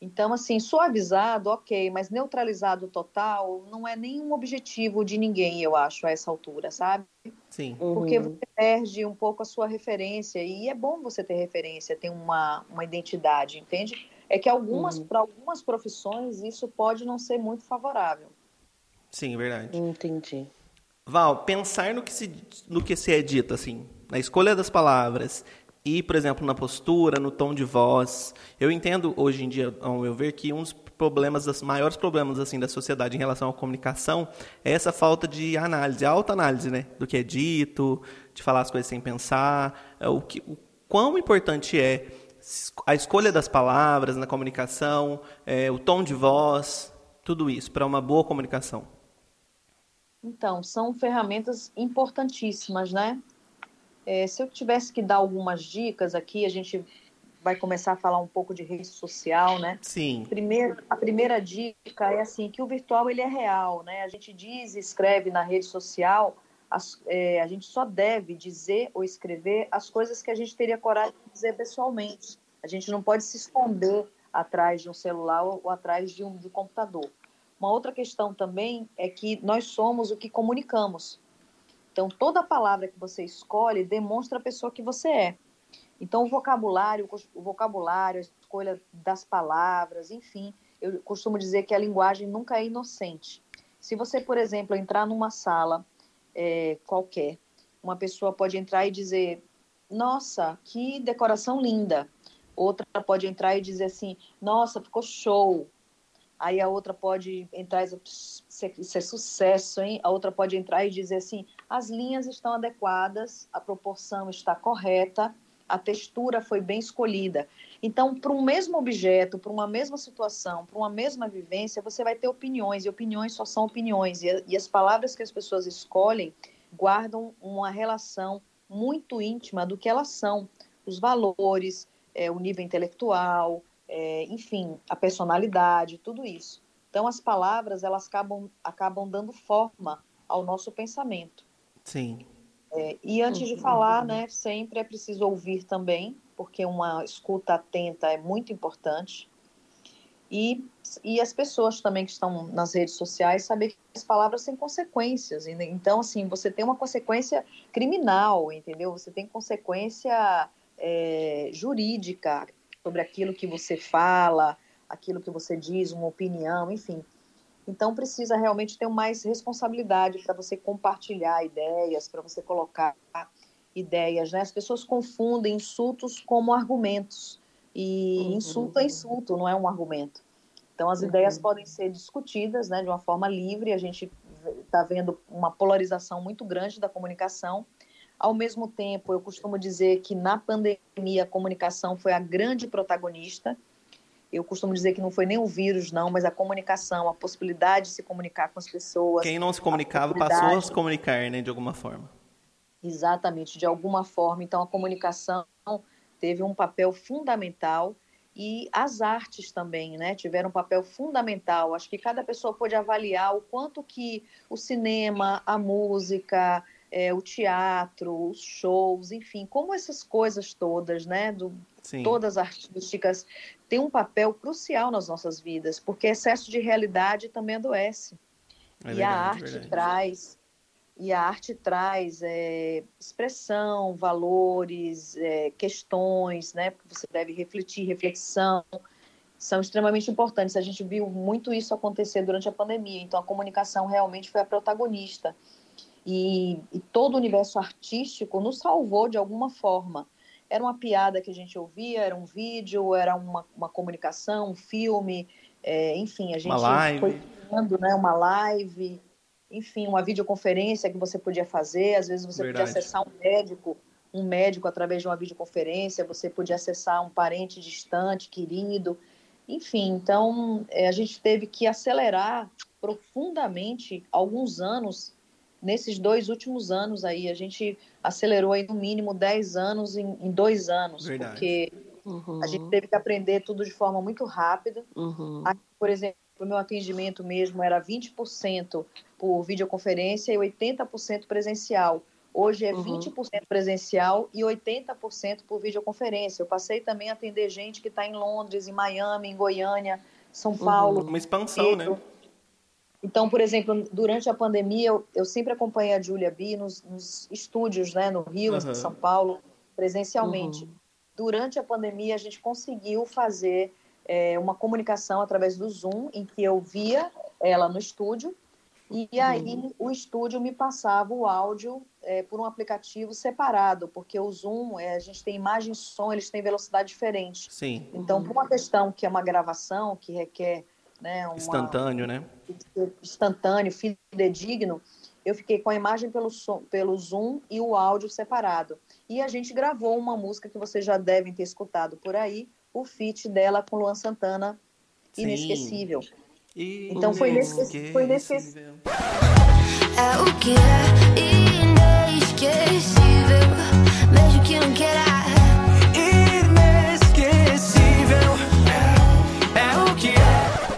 Então, assim, suavizado, ok, mas neutralizado total não é nenhum objetivo de ninguém, eu acho, a essa altura, sabe? Sim. Porque Uhum. você perde um pouco a sua referência, e é bom você ter referência, ter uma, uma identidade, entende? É que algumas, Uhum. para algumas profissões, isso pode não ser muito favorável. Sim, verdade. Entendi. Val, pensar no que, se, no que se é dito, assim, na escolha das palavras e, por exemplo, na postura, no tom de voz. Eu entendo hoje em dia, ao meu ver, que um dos problemas, dos maiores problemas assim da sociedade em relação à comunicação é essa falta de análise, autoanálise, né, do que é dito, de falar as coisas sem pensar, é, o que, o quão importante é a escolha das palavras na comunicação, é, o tom de voz, tudo isso para uma boa comunicação. Então, são ferramentas importantíssimas, né? É, se eu tivesse que dar algumas dicas aqui, a gente vai começar a falar um pouco de rede social, né? Sim. Primeiro, a primeira dica é assim que o virtual ele é real, né? A gente diz e escreve na rede social, as- é, a gente só deve dizer ou escrever as coisas que a gente teria coragem de dizer pessoalmente. A gente não pode se esconder atrás de um celular ou, ou atrás de um, de um computador. Uma outra questão também é que nós somos o que comunicamos. Então, toda palavra que você escolhe demonstra a pessoa que você é. Então, o vocabulário, o vocabulário, a escolha das palavras, enfim, eu costumo dizer que a linguagem nunca é inocente. Se você, por exemplo, entrar numa sala é, qualquer, uma pessoa pode entrar e dizer: Nossa, que decoração linda. Outra pode entrar e dizer assim: Nossa, ficou show. Aí a outra pode entrar e dizer: Isso é- sucesso, hein? A outra pode entrar e dizer assim: As linhas estão adequadas, a proporção está correta, a textura foi bem escolhida. Então, para um mesmo objeto, para uma mesma situação, para uma mesma vivência, você vai ter opiniões, e opiniões só são opiniões. E, e as palavras que as pessoas escolhem guardam uma relação muito íntima do que elas são, os valores, é, o nível intelectual, é, enfim, a personalidade, tudo isso. Então, as palavras elas acabam, acabam dando forma ao nosso pensamento. Sim. É, e antes de falar, né, sempre é preciso ouvir também, porque uma escuta atenta é muito importante. E, e as pessoas também que estão nas redes sociais saber que as palavras têm consequências. Então, assim, você tem uma consequência criminal, entendeu? Você tem consequência é, jurídica sobre aquilo que você fala, aquilo que você diz, uma opinião, enfim. Então precisa realmente ter mais responsabilidade para você compartilhar ideias, para você colocar ideias, né? As pessoas confundem insultos como argumentos e Uhum. insulto é insulto, não é um argumento. Então as ideias podem ser discutidas, né, de uma forma livre. A gente está vendo uma polarização muito grande da comunicação. Ao mesmo tempo, eu costumo dizer que na pandemia a comunicação foi a grande protagonista. Eu costumo dizer que não foi nem o vírus, não, mas a comunicação, a possibilidade de se comunicar com as pessoas. Quem não se comunicava possibilidade. passou a se comunicar, né, de alguma forma. Exatamente, de alguma forma. Então, a comunicação teve um papel fundamental e as artes também, né, tiveram um papel fundamental. Acho que cada pessoa pôde avaliar o quanto que o cinema, a música, é, o teatro, os shows, enfim, como essas coisas todas, né, do, Sim. todas artísticas, têm um papel crucial nas nossas vidas, porque excesso de realidade também adoece. É e verdade, a arte verdade. traz e a arte traz é, expressão, valores, é, questões, né? Porque você deve refletir, reflexão, são extremamente importantes. A gente viu muito isso acontecer durante a pandemia. Então a comunicação realmente foi a protagonista e, e todo o universo artístico nos salvou de alguma forma. Era uma piada que a gente ouvia, era um vídeo, era uma, uma comunicação, um filme, é, enfim, a gente Uma live. foi criando né, uma live, enfim, uma videoconferência que você podia fazer. Às vezes você Verdade. podia acessar um médico, um médico através de uma videoconferência, você podia acessar um parente distante, querido. Enfim, então é, a gente teve que acelerar profundamente alguns anos nesses dois últimos anos aí. A gente acelerou aí no mínimo 10 anos em, em dois anos, Verdade. porque Uhum. a gente teve que aprender tudo de forma muito rápida. Uhum. Aqui, por exemplo, o meu atendimento mesmo era 20% por videoconferência e 80% presencial. Hoje é Uhum. 20% presencial e 80% por videoconferência. Eu passei também a atender gente que está em Londres, em Miami, em Goiânia, São Paulo. Uma expansão, né? Então, por exemplo, durante a pandemia, eu, eu sempre acompanhei a Julia B nos, nos estúdios, né, no Rio, Aham. em São Paulo, presencialmente. Uhum. Durante a pandemia, a gente conseguiu fazer é, uma comunicação através do Zoom, em que eu via ela no estúdio, e aí o estúdio me passava o áudio é, por um aplicativo separado, porque o Zoom, é, a gente tem imagem e som, eles têm velocidade diferente. Sim. Então, por uma questão que é uma gravação, que requer né, uma, Instantâneo, né? instantâneo, fidedigno, eu fiquei com a imagem pelo, som, pelo Zoom e o áudio separado. E a gente gravou uma música que vocês já devem ter escutado por aí, o feat dela com Luan Santana, Sim. inesquecível. Então foi inesque- foi inesquecível. É o que é inesquecível, mesmo que não queira.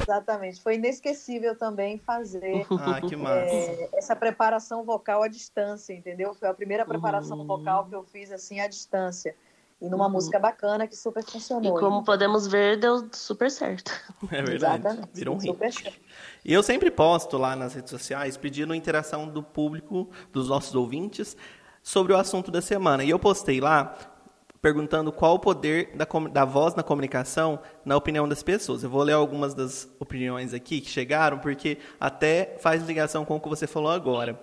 Exatamente. Foi inesquecível também fazer [laughs] Ah, que massa. é, essa preparação vocal à distância, entendeu? Foi a primeira preparação vocal que eu fiz assim à distância. E numa música bacana que super E funcionou. como podemos ver, deu super certo. [laughs] É verdade. Exatamente. Virou um hit. super certo. E eu sempre posto lá nas redes sociais pedindo interação do público, dos nossos ouvintes, sobre o assunto da semana. E eu postei lá perguntando qual o poder da, da voz na comunicação na opinião das pessoas. Eu vou ler algumas das opiniões aqui que chegaram, porque até faz ligação com o que você falou agora.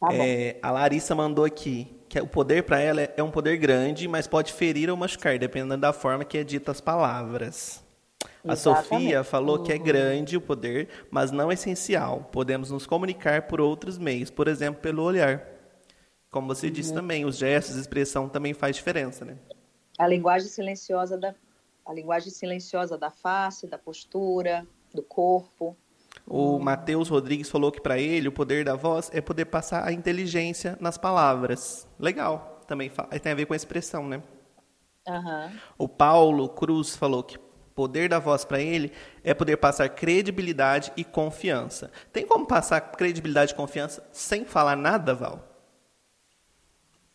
Tá. É, a Larissa mandou aqui que o poder para ela é, é um poder grande, mas pode ferir ou machucar, dependendo da forma que é dita as palavras. A Exatamente. Sofia falou que é grande o poder, mas não essencial. Podemos nos comunicar por outros meios, por exemplo, pelo olhar. Como você disse também, os gestos, a expressão também faz diferença, né? A linguagem silenciosa da a linguagem silenciosa da face, da postura, do corpo. O Matheus Rodrigues falou que para ele o poder da voz é poder passar a inteligência nas palavras. Legal, também tem a ver com a expressão, né? Aham. O Paulo Cruz falou que poder da voz para ele é poder passar credibilidade e confiança. Tem como passar credibilidade e confiança sem falar nada, Val?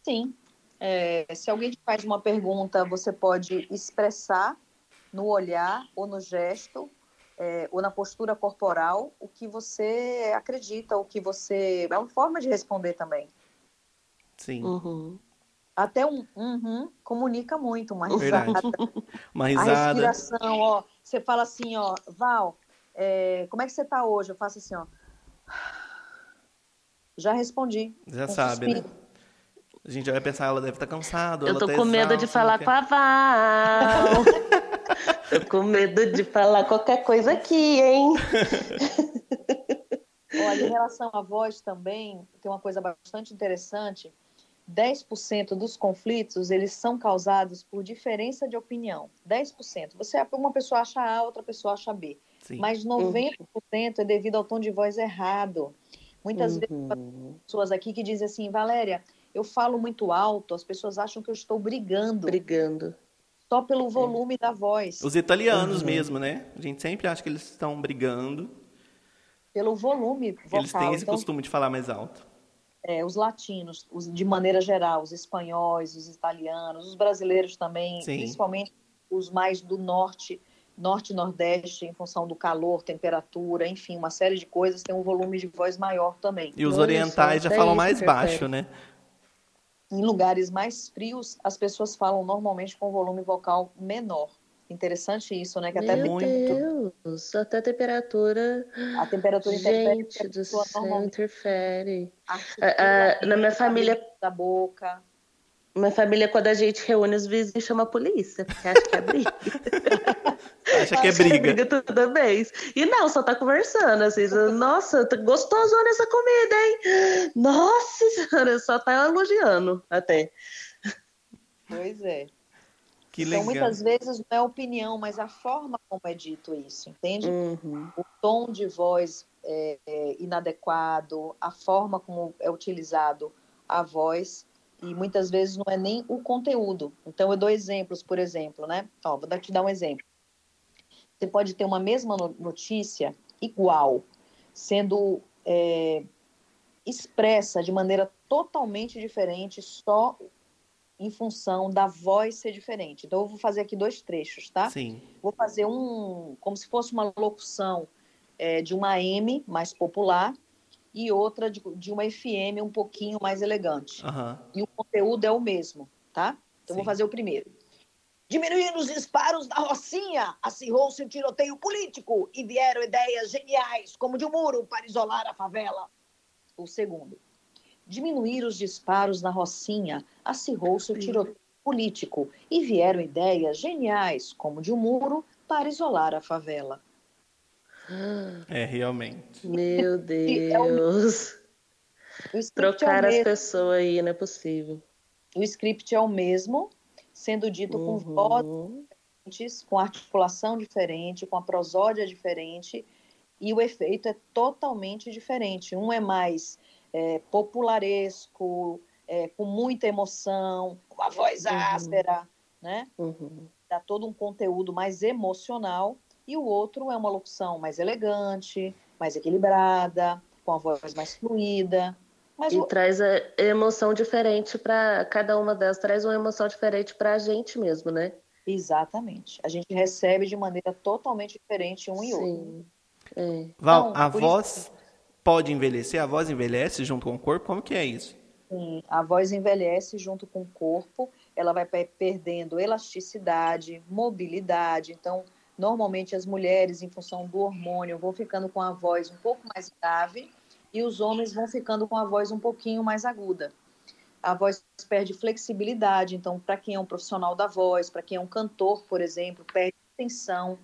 Sim. É, se alguém te faz uma pergunta, você pode expressar no olhar ou no gesto é, ou na postura corporal o que você acredita, o que você. É uma forma de responder também. Sim, Uhum. Até um uhum comunica muito, uma risada. [laughs] Uma A risada. respiração, ó. Você fala assim, ó, Val, é, como é que você tá hoje? Eu faço assim, ó. Já respondi. Já sabe, né? A gente vai pensar, ela deve estar cansada. Eu ela tô tá com medo de exausta, falar com a Val. [laughs] tô com medo de falar qualquer coisa aqui, hein? Olha, em relação à voz também, tem uma coisa bastante interessante. 10% dos conflitos, eles são causados por diferença de opinião. 10%. Você, uma pessoa acha A, outra pessoa acha B. Sim. Mas 90% é devido ao tom de voz errado. Muitas vezes Uhum. pessoas aqui que dizem assim, Valéria, eu falo muito alto, as pessoas acham que eu estou brigando Brigando. só pelo volume da voz, Os italianos mesmo, né? A gente sempre acha que eles estão brigando. pelo volume vocal. Eles têm esse Então, costume de falar mais alto. é, os latinos, os, de maneira geral, os espanhóis, os italianos, os brasileiros também, Sim. principalmente os mais do norte, norte e nordeste, em função do calor, temperatura, enfim, uma série de coisas, tem um volume de voz maior também. E os orientais já falam isso mais baixo, né? Em lugares mais frios, as pessoas falam normalmente com volume vocal menor. Interessante isso, né? Que até Meu. Deus, até a temperatura. a temperatura interfere Gente a do céu, interfere. Ah, ah, na minha família- da boca. Minha família, quando a gente reúne os vizinhos, chama a polícia, porque acha que é briga. [laughs] Acha que é Acha briga. toda vez. E não, só tá conversando, assim, nossa, tá gostosona essa comida, hein? Nossa senhora, só tá elogiando até. Pois é. Que então, legal. muitas vezes não é opinião, mas a forma como é dito isso, entende? Uhum. O tom de voz é, é inadequado, a forma como é utilizado a voz, e muitas vezes não é nem o conteúdo. Então, eu dou exemplos, por exemplo, né? Ó, vou te dar um exemplo. Você pode ter uma mesma no- notícia igual, sendo é, expressa de maneira totalmente diferente, só em função da voz ser diferente. Então, eu vou fazer aqui dois trechos, tá? Sim. Vou fazer um, como se fosse uma locução é, de uma M mais popular e outra de, de uma FM um pouquinho mais elegante. Aham. E o conteúdo é o mesmo, tá? Então, Sim. vou fazer o primeiro. Diminuindo os disparos da Rocinha, acirrou-se o tiroteio político e vieram ideias geniais, como de um muro para isolar a favela. O segundo. Diminuir os disparos na Rocinha, acirrou-se o tiroteio político e vieram ideias geniais, como de um muro para isolar a favela. É, realmente. Meu É Deus. O script, Trocar é, o as mesmo, pessoas aí não é possível. o script é o mesmo, sendo dito com voz Uhum. diferentes, com articulação diferente, com a prosódia diferente, e o efeito é totalmente diferente. Um é mais é, popularesco, é, com muita emoção, com a voz Uhum. áspera, né? Uhum. Dá todo um conteúdo mais emocional, e o outro é uma locução mais elegante, mais equilibrada, com a voz mais fluida. Mas E o- traz a emoção diferente para cada uma delas, traz uma emoção diferente para a gente mesmo, né? Exatamente. A gente recebe de maneira totalmente diferente um e outro. Sim. É. Val, Então, a voz pode envelhecer? A voz envelhece junto com o corpo? Como que é isso? Sim, a voz envelhece junto com o corpo, ela vai pe- perdendo elasticidade, mobilidade. Então, normalmente as mulheres, em função do hormônio, vão ficando com a voz um pouco mais grave e os homens vão ficando com a voz um pouquinho mais aguda. A voz perde flexibilidade, então, para quem é um profissional da voz, para quem é um cantor, por exemplo, perde extensão,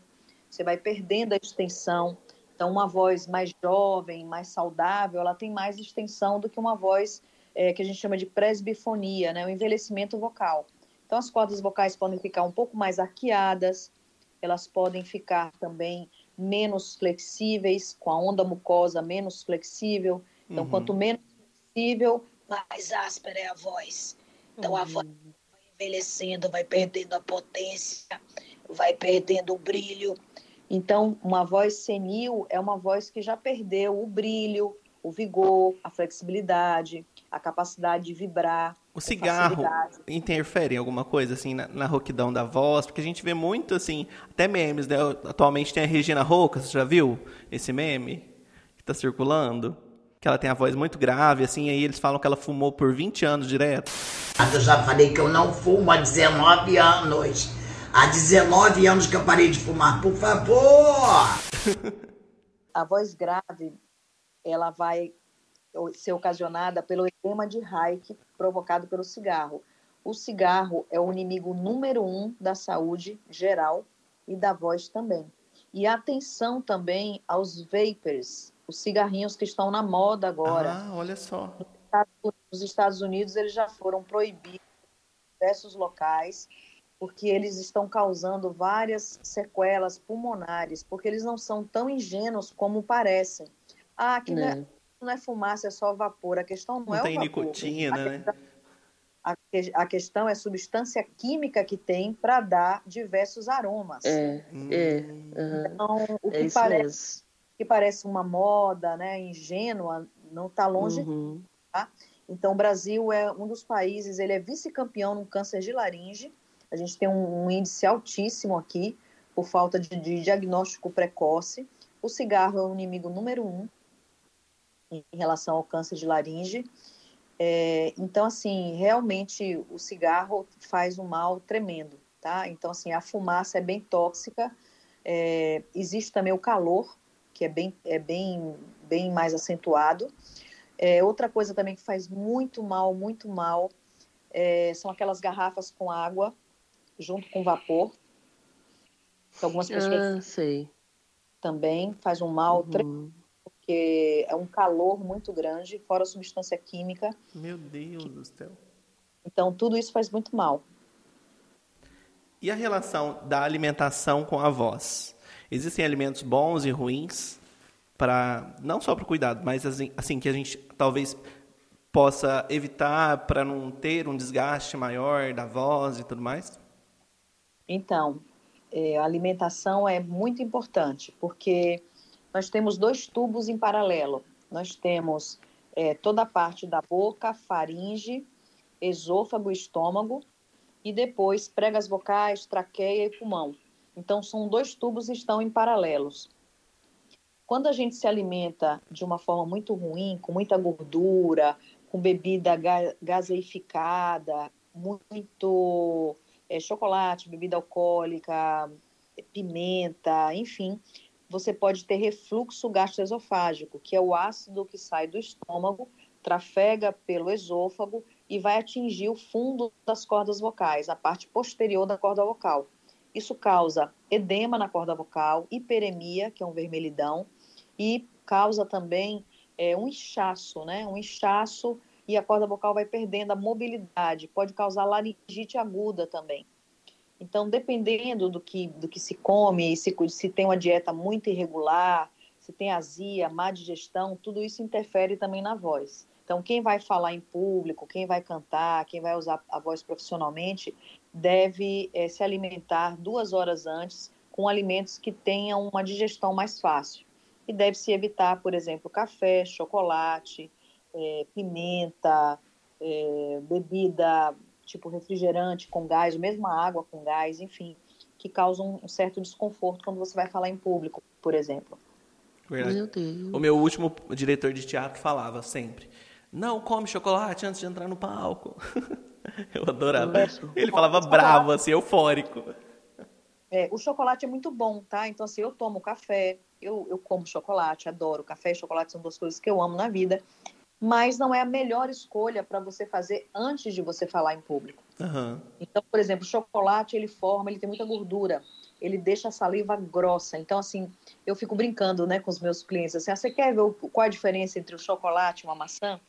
você vai perdendo a extensão. Então, uma voz mais jovem, mais saudável, ela tem mais extensão do que uma voz é, que a gente chama de presbifonia, né, o envelhecimento vocal. Então, as cordas vocais podem ficar um pouco mais arqueadas, elas podem ficar também menos flexíveis, com a onda mucosa menos flexível. Então, Uhum. quanto menos flexível, mais áspera é a voz. Então, a voz vai envelhecendo, vai perdendo a potência, vai perdendo o brilho. Então, uma voz senil é uma voz que já perdeu o brilho, o vigor, a flexibilidade, a capacidade de vibrar. O cigarro interfere em alguma coisa, assim, na, na rouquidão da voz? Porque a gente vê muito, assim, até memes, né? Atualmente tem a Regina Roca, você já viu esse meme que tá circulando? Que ela tem a voz muito grave, assim, aí eles falam que ela fumou por 20 anos direto. Eu já falei que eu não fumo há 19 anos. Há 19 anos que eu parei de fumar, por favor! [laughs] A voz grave, ela vai ser ocasionada pelo edema de Reich provocado pelo cigarro. O cigarro é o inimigo número um da saúde geral e da voz também. E atenção também aos vapers, os cigarrinhos que estão na moda agora. Ah, olha só. Nos Estados Unidos, eles já foram proibidos em diversos locais, porque eles estão causando várias sequelas pulmonares, porque eles não são tão ingênuos como parecem. Ah, que não, é, Né? Não é fumaça, é só vapor. A questão não, Não é tem o vapor. nicotina, a né? Questão, a, a questão é a substância química que tem para dar diversos aromas. É, Hum. é. aham. Então, o É que parece, que parece uma moda né, ingênua não está longe Uhum. Então, o Brasil é um dos países, ele é vice-campeão no câncer de laringe. A gente tem um, um índice altíssimo aqui, por falta de, de diagnóstico precoce. O cigarro é o inimigo número um em relação ao câncer de laringe. É, então, assim, realmente o cigarro faz um mal tremendo, tá? Então, assim, a fumaça é bem tóxica. É, existe também o calor, que é bem, é bem, bem mais acentuado. É, outra coisa também que faz muito mal, muito mal, é, são aquelas garrafas com água junto com vapor. Que algumas pessoas Ah, sei. também faz um mal, Uhum. tremendo, porque é um calor muito grande, fora a substância química. Meu Deus do céu. Então, tudo isso faz muito mal. E a relação da alimentação com a voz? Existem alimentos bons e ruins para não só para o cuidado, mas assim, assim que a gente talvez possa evitar para não ter um desgaste maior da voz e tudo mais? Então, é, a alimentação é muito importante, porque nós temos dois tubos em paralelo. Nós temos é, toda a parte da boca, faringe, esôfago, estômago, e depois pregas vocais, traqueia e pulmão. Então, são dois tubos que estão em paralelos. Quando a gente se alimenta de uma forma muito ruim, com muita gordura, com bebida gaseificada, muito é, chocolate, bebida alcoólica, pimenta, enfim, você pode ter refluxo gastroesofágico, que é o ácido que sai do estômago, trafega pelo esôfago e vai atingir o fundo das cordas vocais, a parte posterior da corda vocal. Isso causa edema na corda vocal, hiperemia, que é um vermelhidão, e causa também é, um inchaço, né? Um inchaço e a corda vocal vai perdendo a mobilidade, pode causar laringite aguda também. Então, dependendo do que, do que se come, se, se tem uma dieta muito irregular, se tem azia, má digestão, tudo isso interfere também na voz. Então, quem vai falar em público, quem vai cantar, quem vai usar a voz profissionalmente, deve é, se alimentar duas horas antes com alimentos que tenham uma digestão mais fácil. E deve se evitar, por exemplo, café, chocolate, é, pimenta, é, bebida tipo refrigerante com gás, mesmo a água com gás, enfim, que causam um certo desconforto quando você vai falar em público, por exemplo. Verdade. Meu Deus. O meu último diretor de teatro falava sempre: não come chocolate antes de entrar no palco. [laughs] Eu adorava. É, Ele falava bravo, assim, eufórico. É, o chocolate é muito bom, tá? Então, assim, eu tomo café, eu, eu como chocolate, adoro. Café e chocolate são duas coisas que eu amo na vida mas não é a melhor escolha para você fazer antes de você falar em público. Uhum. Então, por exemplo, chocolate ele forma, ele tem muita gordura, ele deixa a saliva grossa. Então, assim, eu fico brincando, né, com os meus clientes assim, ah, você quer ver qual a diferença entre o chocolate e uma maçã?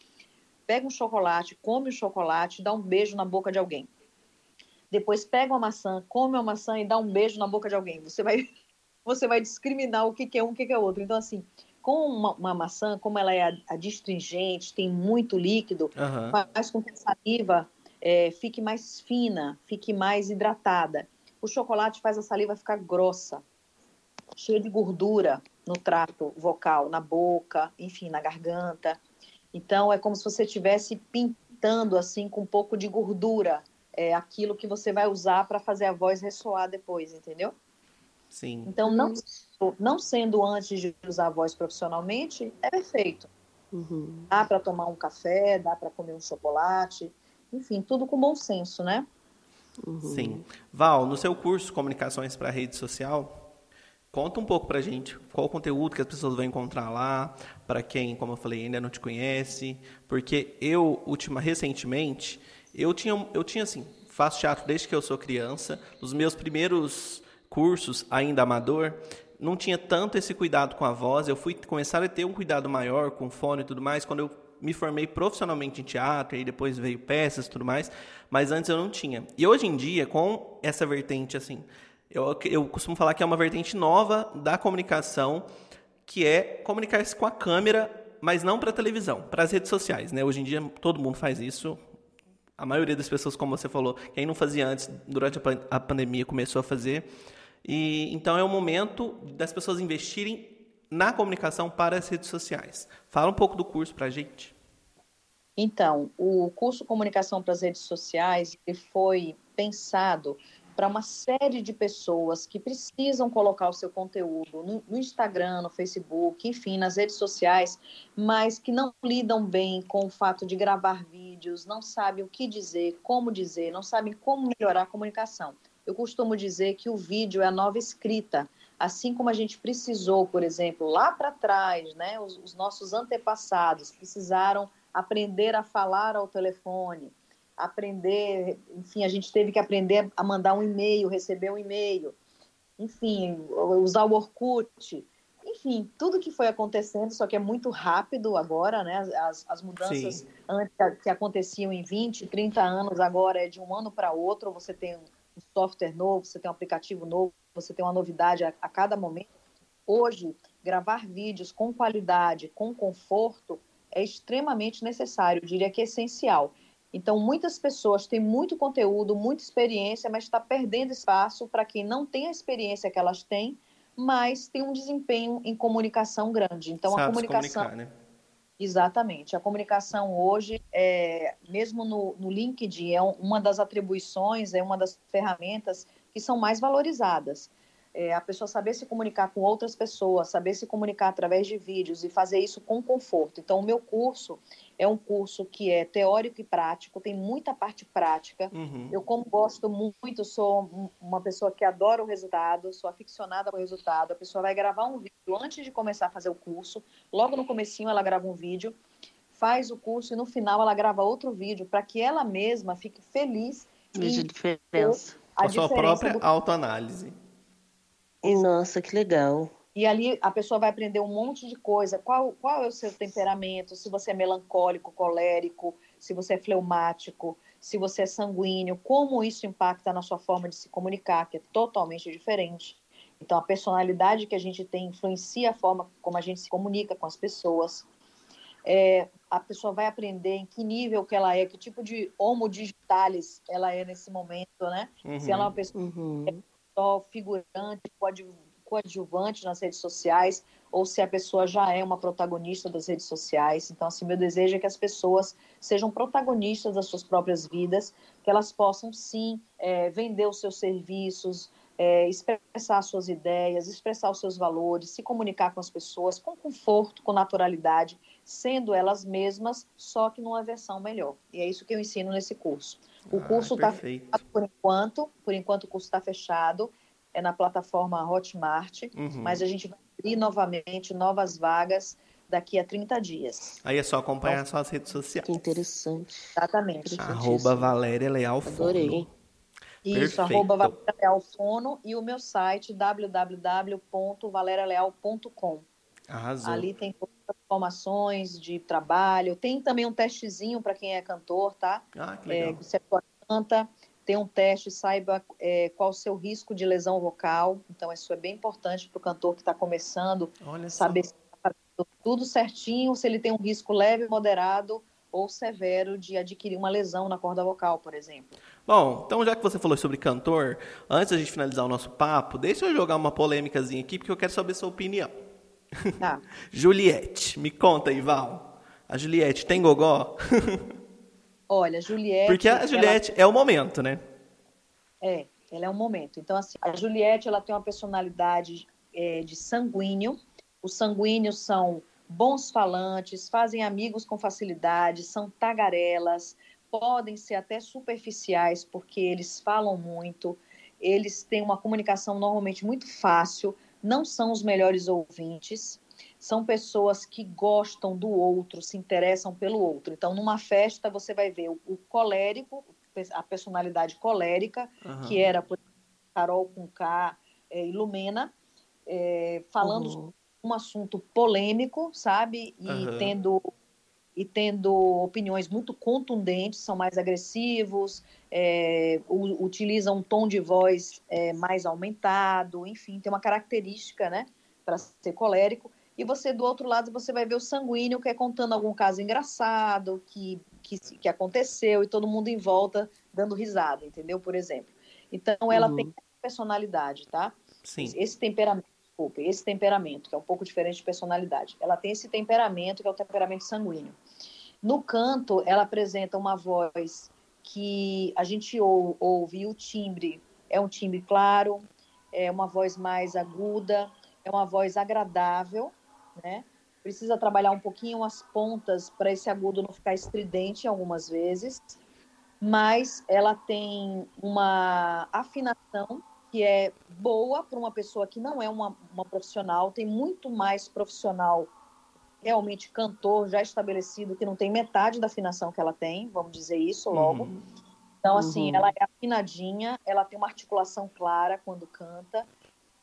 Pega um chocolate, come o chocolate, dá um beijo na boca de alguém. Depois pega uma maçã, come uma maçã e dá um beijo na boca de alguém. Você vai, [laughs] você vai discriminar o que, que é um, o que, que é outro. Então, assim, com uma, uma, maçã, como ela é adstringente, tem muito líquido, uhum. faz com que a saliva é, fique mais fina, fique mais hidratada. O chocolate faz a saliva ficar grossa, cheia de gordura no trato vocal, na boca, enfim, na garganta. Então, é como se você estivesse pintando, assim, com um pouco de gordura, é, aquilo que você vai usar para fazer a voz ressoar depois, entendeu? Sim. Então, não não sendo antes de usar a voz profissionalmente, é perfeito. Uhum. Dá para tomar um café, dá para comer um chocolate, enfim, tudo com bom senso, né? Uhum. Sim. Val, no seu curso Comunicações para Rede Social, conta um pouco para gente qual o conteúdo que as pessoas vão encontrar lá, para quem, como eu falei, ainda não te conhece, porque eu, última, recentemente, eu tinha, eu tinha assim, faço teatro desde que eu sou criança, os meus primeiros cursos, ainda amador, não tinha tanto esse cuidado com a voz. Eu fui começar a ter um cuidado maior com fone e tudo mais quando eu me formei profissionalmente em teatro e depois veio peças e tudo mais, mas antes eu não tinha. E hoje em dia, com essa vertente assim, eu, eu costumo falar que é uma vertente nova da comunicação, que é comunicar-se com a câmera, mas não para televisão, para as redes sociais, né? Hoje em dia todo mundo faz isso. A maioria das pessoas, como você falou, quem não fazia antes, durante a pandemia começou a fazer. E então é o momento das pessoas investirem na comunicação para as redes sociais. Fala um pouco do curso para a gente. Então, o curso Comunicação para as Redes Sociais foi pensado para uma série de pessoas que precisam colocar o seu conteúdo no, no, Instagram, no Facebook, enfim, nas redes sociais, mas que não lidam bem com o fato de gravar vídeos, não sabem o que dizer, como dizer, não sabem como melhorar a comunicação. Eu costumo dizer que o vídeo é a nova escrita. Assim como a gente precisou, por exemplo, lá para trás, né, os, os nossos antepassados precisaram aprender a falar ao telefone, aprender, enfim, a gente teve que aprender a mandar um e-mail, receber um e-mail, enfim, usar o Orkut, enfim, tudo que foi acontecendo, só que é muito rápido agora, né? As, as mudanças antes, que aconteciam em 20, 30 anos, agora é de um ano para outro, você tem um software novo, você tem um aplicativo novo, você tem uma novidade a, a cada momento. Hoje, gravar vídeos com qualidade, com conforto, é extremamente necessário, eu diria que é essencial. Então, muitas pessoas têm muito conteúdo, muita experiência, mas está perdendo espaço para quem não tem a experiência que elas têm, mas tem um desempenho em comunicação grande. Então, Sabe a comunicação. né? Exatamente. A comunicação hoje, é, mesmo no, no LinkedIn, é um- uma das atribuições, é uma das ferramentas que são mais valorizadas. É, a pessoa saber se comunicar com outras pessoas, saber se comunicar através de vídeos e fazer isso com conforto. Então, o meu curso é um curso que é teórico e prático, tem muita parte prática. Uhum. Eu, como gosto muito, sou um- uma pessoa que adora o resultado, sou aficionada com o resultado. A pessoa vai gravar um vídeo antes de começar a fazer o curso. Logo no comecinho ela grava um vídeo, faz o curso e no final ela grava outro vídeo para que ela mesma fique feliz Veja a diferença. a a sua própria do autoanálise. Nossa, que legal. E ali a pessoa vai aprender um monte de coisa. Qual, qual é o seu temperamento? Se você é melancólico, colérico, se você é fleumático, se você é sanguíneo, como isso impacta na sua forma de se comunicar, que é totalmente diferente. Então, a personalidade que a gente tem influencia a forma como a gente se comunica com as pessoas. É, a pessoa vai aprender em que nível que ela é, que tipo de homo digitalis ela é nesse momento, né? Se ela é uma pessoa Uhum. Só figurante, coadju- coadjuvante nas redes sociais, ou se a pessoa já é uma protagonista das redes sociais. Então, assim, meu desejo é que as pessoas sejam protagonistas das suas próprias vidas, que elas possam, sim, é, vender os seus serviços, é, expressar suas ideias, expressar os seus valores, se comunicar com as pessoas com conforto, com naturalidade, sendo elas mesmas, só que numa versão melhor. E é isso que eu ensino nesse curso. O Ah, curso está perfeito. por enquanto, por enquanto o curso está fechado, é na plataforma Hotmart, Uhum. mas a gente vai abrir novamente novas vagas daqui a 30 dias. Aí é só acompanhar suas redes sociais. Que interessante. Exatamente. Arroba Valéria Leal Fono. Adorei. Isso, Perfeito. arroba Valéria Leal Fono e o meu site www.valerialeal.com. Arrasou. Ali tem todas as informações de trabalho, tem também um testezinho para quem é cantor, tá? Ah, que é, legal. que você canta, tem um teste, saiba é, qual o seu risco de lesão vocal. Então, isso é bem importante para o cantor que está começando, Olha só. saber se está fazendo tudo certinho, se ele tem um risco leve, moderado ou severo de adquirir uma lesão na corda vocal, por exemplo. Bom, então já que você falou sobre cantor, antes da gente finalizar o nosso papo, deixa eu jogar uma polêmicazinha aqui, porque eu quero saber sua opinião. Tá. [laughs] Juliette, me conta aí, Val. A Juliette tem gogó? [laughs] Olha, Juliette. Porque a ela- Juliette é o momento, né? É, ela é um momento. Então, assim, a Juliette, ela tem uma personalidade é, de sanguíneo. Os sanguíneos são bons falantes, fazem amigos com facilidade, são tagarelas, podem ser até superficiais, porque eles falam muito, eles têm uma comunicação normalmente muito fácil, não são os melhores ouvintes, são pessoas que gostam do outro, se interessam pelo outro. Então, numa festa, você vai ver o, o colérico, a personalidade colérica, Aham. que era por exemplo, Carol com K é, e Lumena, é, falando Uhum. um assunto polêmico, sabe? E Aham. tendo e tendo opiniões muito contundentes, são mais agressivos, é, utilizam um tom de voz é, mais aumentado, enfim, tem uma característica, né, para ser colérico. E você do outro lado você vai ver o sanguíneo que é contando algum caso engraçado que que, que aconteceu e todo mundo em volta dando risada, entendeu? Por exemplo. Então ela Uhum. tem personalidade, tá? Sim. Esse temperamento, desculpe, esse temperamento, que é um pouco diferente de personalidade. Ela tem esse temperamento, que é o temperamento sanguíneo. No canto, ela apresenta uma voz que a gente ou- ouve, o timbre é um timbre claro, é uma voz mais aguda, é uma voz agradável, né? Precisa trabalhar um pouquinho as pontas para esse agudo não ficar estridente algumas vezes, mas ela tem uma afinação que é boa para uma pessoa que não é uma, uma profissional, tem muito mais profissional realmente cantor já estabelecido que não tem metade da afinação que ela tem, vamos dizer isso logo. Uhum. Então, assim, Uhum. ela é afinadinha, ela tem uma articulação clara quando canta.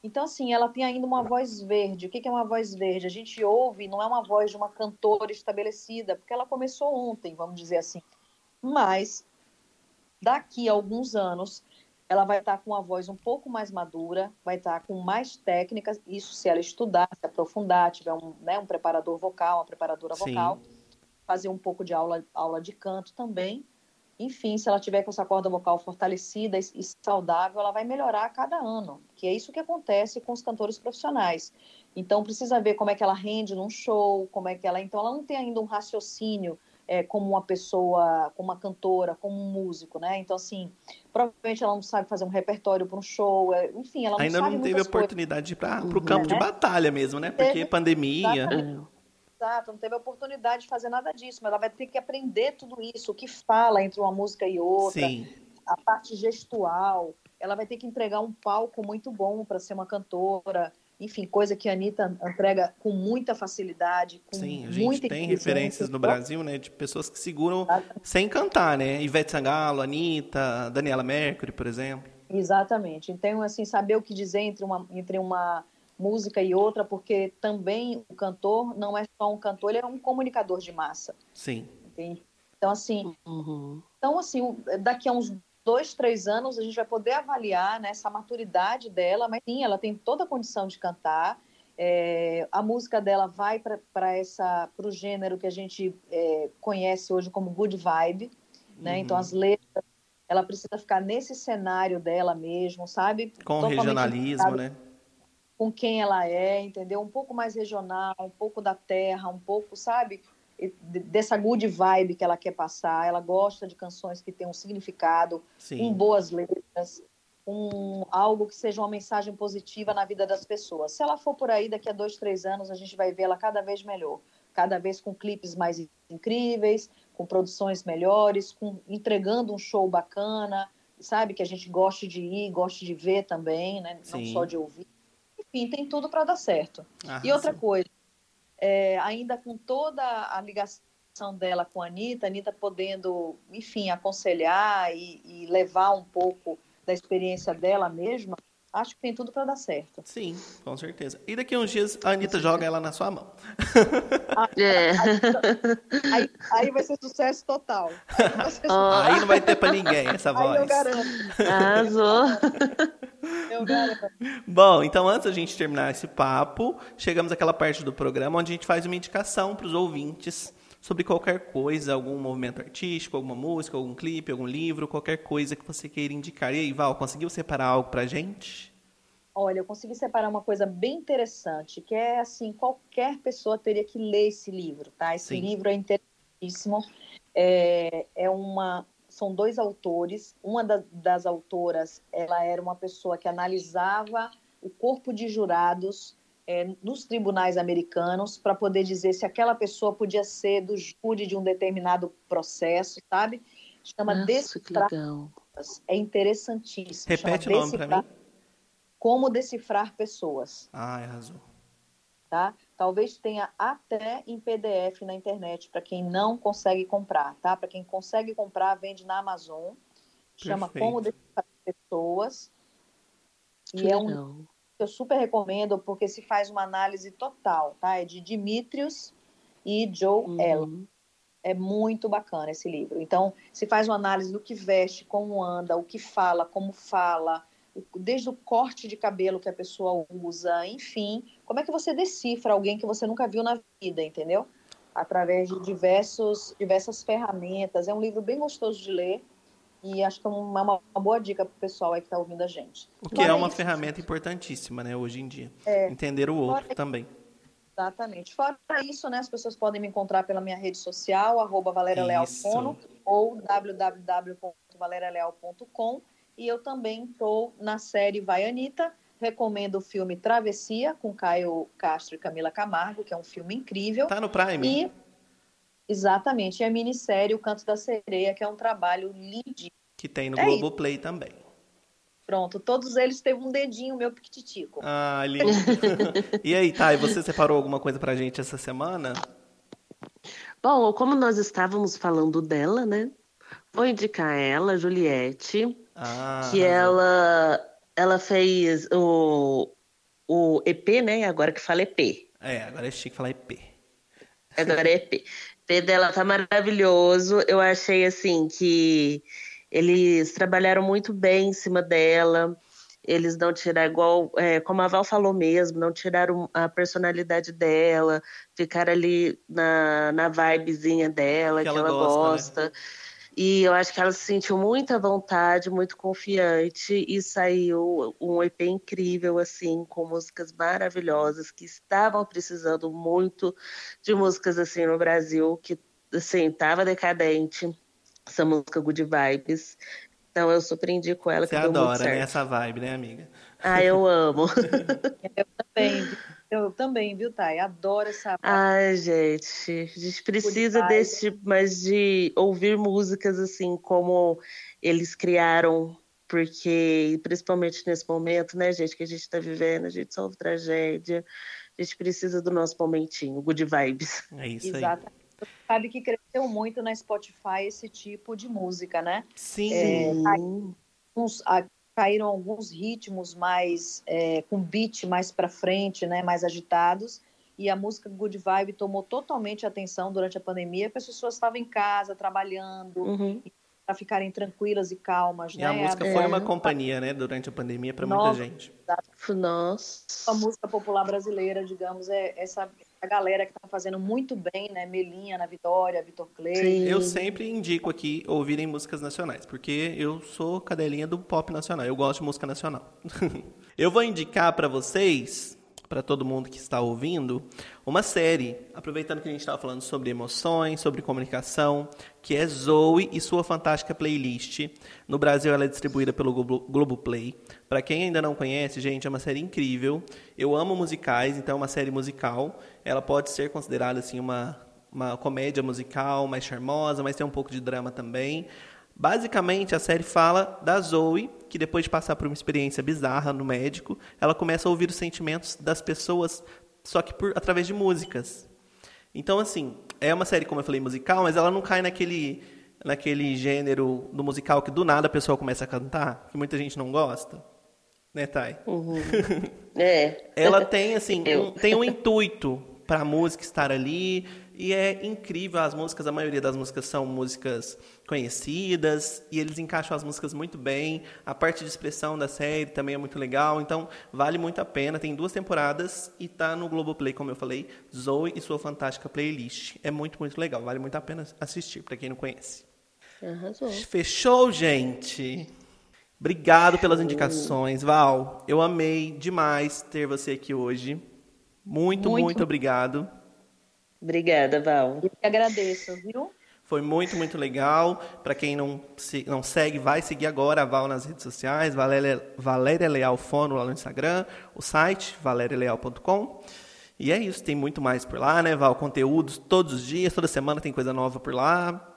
Então, assim, ela tem ainda uma voz verde. O que que é uma voz verde? A gente ouve, não é uma voz de uma cantora estabelecida, porque ela começou ontem, vamos dizer assim. Mas, daqui a alguns anos, ela vai estar com uma voz um pouco mais madura, vai estar com mais técnicas, isso se ela estudar, se aprofundar, tiver um, né, um preparador vocal, uma preparadora Sim. vocal, fazer um pouco de aula, aula de canto também, enfim, se ela tiver com essa corda vocal fortalecida e, e saudável, ela vai melhorar a cada ano, que é isso que acontece com os cantores profissionais. Então precisa ver como é que ela rende num show, como é que ela, então ela não tem ainda um raciocínio é, como uma pessoa, como uma cantora, como um músico, né? Então, assim, provavelmente ela não sabe fazer um repertório para um show, é, enfim, ela não Ainda sabe não teve oportunidade de ir para o Uhum. campo de Né? batalha mesmo, né? Porque Teve- pandemia. Exatamente. Exato, não teve oportunidade de fazer nada disso, mas ela vai ter que aprender tudo isso, o que fala entre uma música e outra, Sim, a parte gestual, ela vai ter que entregar um palco muito bom para ser uma cantora, enfim, coisa que a Anitta entrega com muita facilidade, com sim. A gente tem referências no Brasil, né? De pessoas que seguram sem cantar, né? Ivete Sangalo, Anitta, Daniela Mercury, por exemplo. Exatamente. Então, assim, saber o que dizer entre uma, entre uma música e outra, porque também o cantor não é só um cantor, ele é um comunicador de massa, Sim. entende? Então, assim, Uhum. Então, assim, daqui a uns dois, três anos, a gente vai poder avaliar né, essa maturidade dela, mas sim, ela tem toda a condição de cantar. É, a música dela vai para o gênero que a gente é, conhece hoje como good vibe, né? Uhum. Então, as letras, ela precisa ficar nesse cenário dela mesmo, sabe? Com Totalmente regionalismo, né? com quem ela é, entendeu? Um pouco mais regional, um pouco da terra, um pouco, sabe? E de- Dessa good vibe que ela quer passar. Ela gosta de canções que têm um significado, com Sim. boas letras, com algo que seja uma mensagem positiva na vida das pessoas. Se ela for por aí, daqui a dois, três anos, a gente vai ver ela cada vez melhor. Cada vez com clipes mais incríveis, com produções melhores, com entregando um show bacana, sabe? Que a gente goste de ir, goste de ver também, né? Não Sim. só de ouvir. Enfim, tem tudo para dar certo. E Arrasou. outra coisa, é, ainda com toda a ligação dela com a Anitta, a Anitta podendo, enfim, aconselhar e, e levar um pouco da experiência dela mesma, acho que tem tudo para dar certo. Sim, com certeza. E daqui a uns dias a Anitta joga ela na sua mão. É. Aí, aí vai ser sucesso total. [laughs] Aí vai ser Ó, Aí não vai ter pra ninguém essa Aí eu voz. garanto, arrasou. Bom, então antes da gente terminar esse papo, chegamos àquela parte do programa onde a gente faz uma indicação para os ouvintes sobre qualquer coisa, algum movimento artístico, alguma música, algum clipe, algum livro, qualquer coisa que você queira indicar. E aí, Val, conseguiu separar algo pra gente? Olha, eu consegui separar uma coisa bem interessante, que é assim, qualquer pessoa teria que ler esse livro, tá? Esse Sim. livro é interessantíssimo. É, é uma, são dois autores. Uma da- das autoras, ela era uma pessoa que analisava o corpo de jurados é, nos tribunais americanos para poder dizer se aquela pessoa podia ser do júri de um determinado processo, sabe? Chama Nossa, Decifrar. É interessantíssimo. Repete o Chama nome pra Decifrar- mim. Como decifrar pessoas Ah, arrasou. tá? Talvez tenha até em PDF na internet para quem não consegue comprar, tá? Para quem consegue comprar, vende na Amazon. Chama Perfeito. Como Decifrar Pessoas. Que E é um que eu super recomendo porque se faz uma análise total, tá? É de Dimitrios e Joe Uhum. Allen. É muito bacana esse livro. Então, se faz uma análise do que veste, como anda, o que fala, como fala, desde o corte de cabelo que a pessoa usa, enfim, como é que você decifra alguém que você nunca viu na vida, entendeu? Através de diversos, diversas ferramentas. É um livro bem gostoso de ler e acho que é uma, uma boa dica para o pessoal aí que está ouvindo a gente. O que é uma isso- ferramenta importantíssima, né, hoje em dia. É. Entender o outro Fora- também. Exatamente. Fora isso, né, as pessoas podem me encontrar pela minha rede social, arroba Leal. Fono, ou www.valerialeal.com. E eu também estou na série Vai Anitta. Recomendo o filme Travessia, com Caio Castro e Camila Camargo, que é um filme incrível. Tá no Prime? E, exatamente, e a minissérie O Canto da Sereia, que é um trabalho lindíssimo. Que tem no É isso. Globoplay também. Pronto, todos eles teve um dedinho meu piquititico. Ah, lindo. [laughs] e aí, Thay, você separou alguma coisa pra gente essa semana? Bom, como nós estávamos falando dela, né? Vou indicar ela, Juliette, Ah, que ela, ela fez o, o EP, né? Agora que fala EP. É, agora é chique falar EP. Agora é EP. O EP dela tá maravilhoso. Eu achei assim que eles trabalharam muito bem em cima dela. Eles não tiraram, igual, é, como a Val falou mesmo, não tiraram a personalidade dela, ficaram ali na, na vibezinha dela, Que que, ela ela, gosta, né? E eu acho que ela se sentiu muita vontade, muito confiante e saiu um EP incrível, assim, com músicas maravilhosas que estavam precisando muito de músicas assim no Brasil, que assim, tava decadente. Essa música Good Vibes. Então eu surpreendi com ela. Você que deu muito adora, certo. né? Essa vibe, né, amiga? Ah, eu amo. [laughs] Eu também, eu também, viu, Thay? Adoro essa. Ai, gente, a gente precisa vibes. desse, mas de ouvir músicas assim como eles criaram, porque principalmente nesse momento, né, gente, que a gente tá vivendo, a gente sofre tragédia, a gente precisa do nosso momentinho, good vibes. É isso aí. Exatamente. Você sabe que cresceu muito na Spotify esse tipo de música, né? Sim. É, Sim. Uns, caíram alguns ritmos mais é, com beat mais para frente, né? Mais agitados. E a música Good Vibe tomou totalmente atenção durante a pandemia, porque as pessoas estavam em casa trabalhando Uhum. para ficarem tranquilas e calmas, E né? a música É. foi uma companhia, né, durante a pandemia para muita gente. Nossa. a música popular brasileira, digamos, é essa a galera que está fazendo muito bem, né? Melinha, Ana Vitória, Vitor Clay. Sim. Eu sempre indico aqui ouvirem músicas nacionais, porque eu sou cadelinha do pop nacional, eu gosto de música nacional. [laughs] eu vou indicar para vocês, para todo mundo que está ouvindo, uma série, aproveitando que a gente estava falando sobre emoções, sobre comunicação, que é Zoe e sua fantástica playlist. No Brasil ela é distribuída pelo Globo- Globoplay. Para quem ainda não conhece, gente, é uma série incrível. Eu amo musicais, então é uma série musical. Ela pode ser considerada assim uma uma comédia musical mais charmosa, mas tem um pouco de drama também. Basicamente, a série fala da Zoe, que depois de passar por uma experiência bizarra no médico, ela começa a ouvir os sentimentos das pessoas, só que por através de músicas. Então, assim, é uma série, como eu falei, musical, mas ela não cai naquele, naquele gênero do musical que do nada a pessoa começa a cantar, que muita gente não gosta. Né, Thay? [laughs] É. Ela tem assim, um, tem um intuito para a música estar ali e é incrível as músicas, a maioria das músicas são músicas conhecidas e eles encaixam as músicas muito bem. A parte de expressão da série também é muito legal, então vale muito a pena. Tem duas temporadas e tá no Globoplay, como eu falei, Zoe e sua fantástica playlist. É muito, muito legal, vale muito a pena assistir para quem não conhece. Arrasou. Fechou, gente? Obrigado pelas indicações, Val. Eu amei demais ter você aqui hoje. Muito, muito, Muito. obrigado. Obrigada, Val. Eu que agradeço, viu? Foi muito, muito legal. Para quem não, se- não segue, vai seguir agora a Val nas redes sociais, Valéria, Valéria Leal Fono lá no Instagram, o site valerialeal.com. E é isso, tem muito mais por lá, né, Val? Conteúdos todos os dias, toda semana tem coisa nova por lá.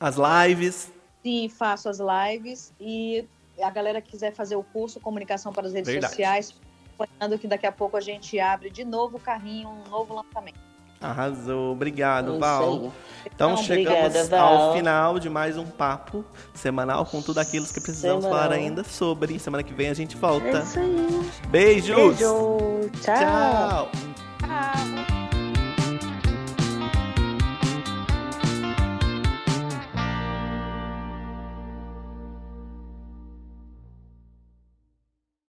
As lives. Sim, faço as lives e a galera que quiser fazer o curso Comunicação para as Redes Verdade. Sociais, lembrando que daqui a pouco a gente abre de novo o carrinho, um novo lançamento. Arrasou. Obrigado, Isso Val. aí. Então Então, chegamos obrigada, Val. ao final de mais um papo semanal com tudo aquilo que precisamos Semanal. falar ainda sobre. Semana que vem a gente É volta. isso aí. Beijos. Beijo. Tchau. Tchau. Tchau!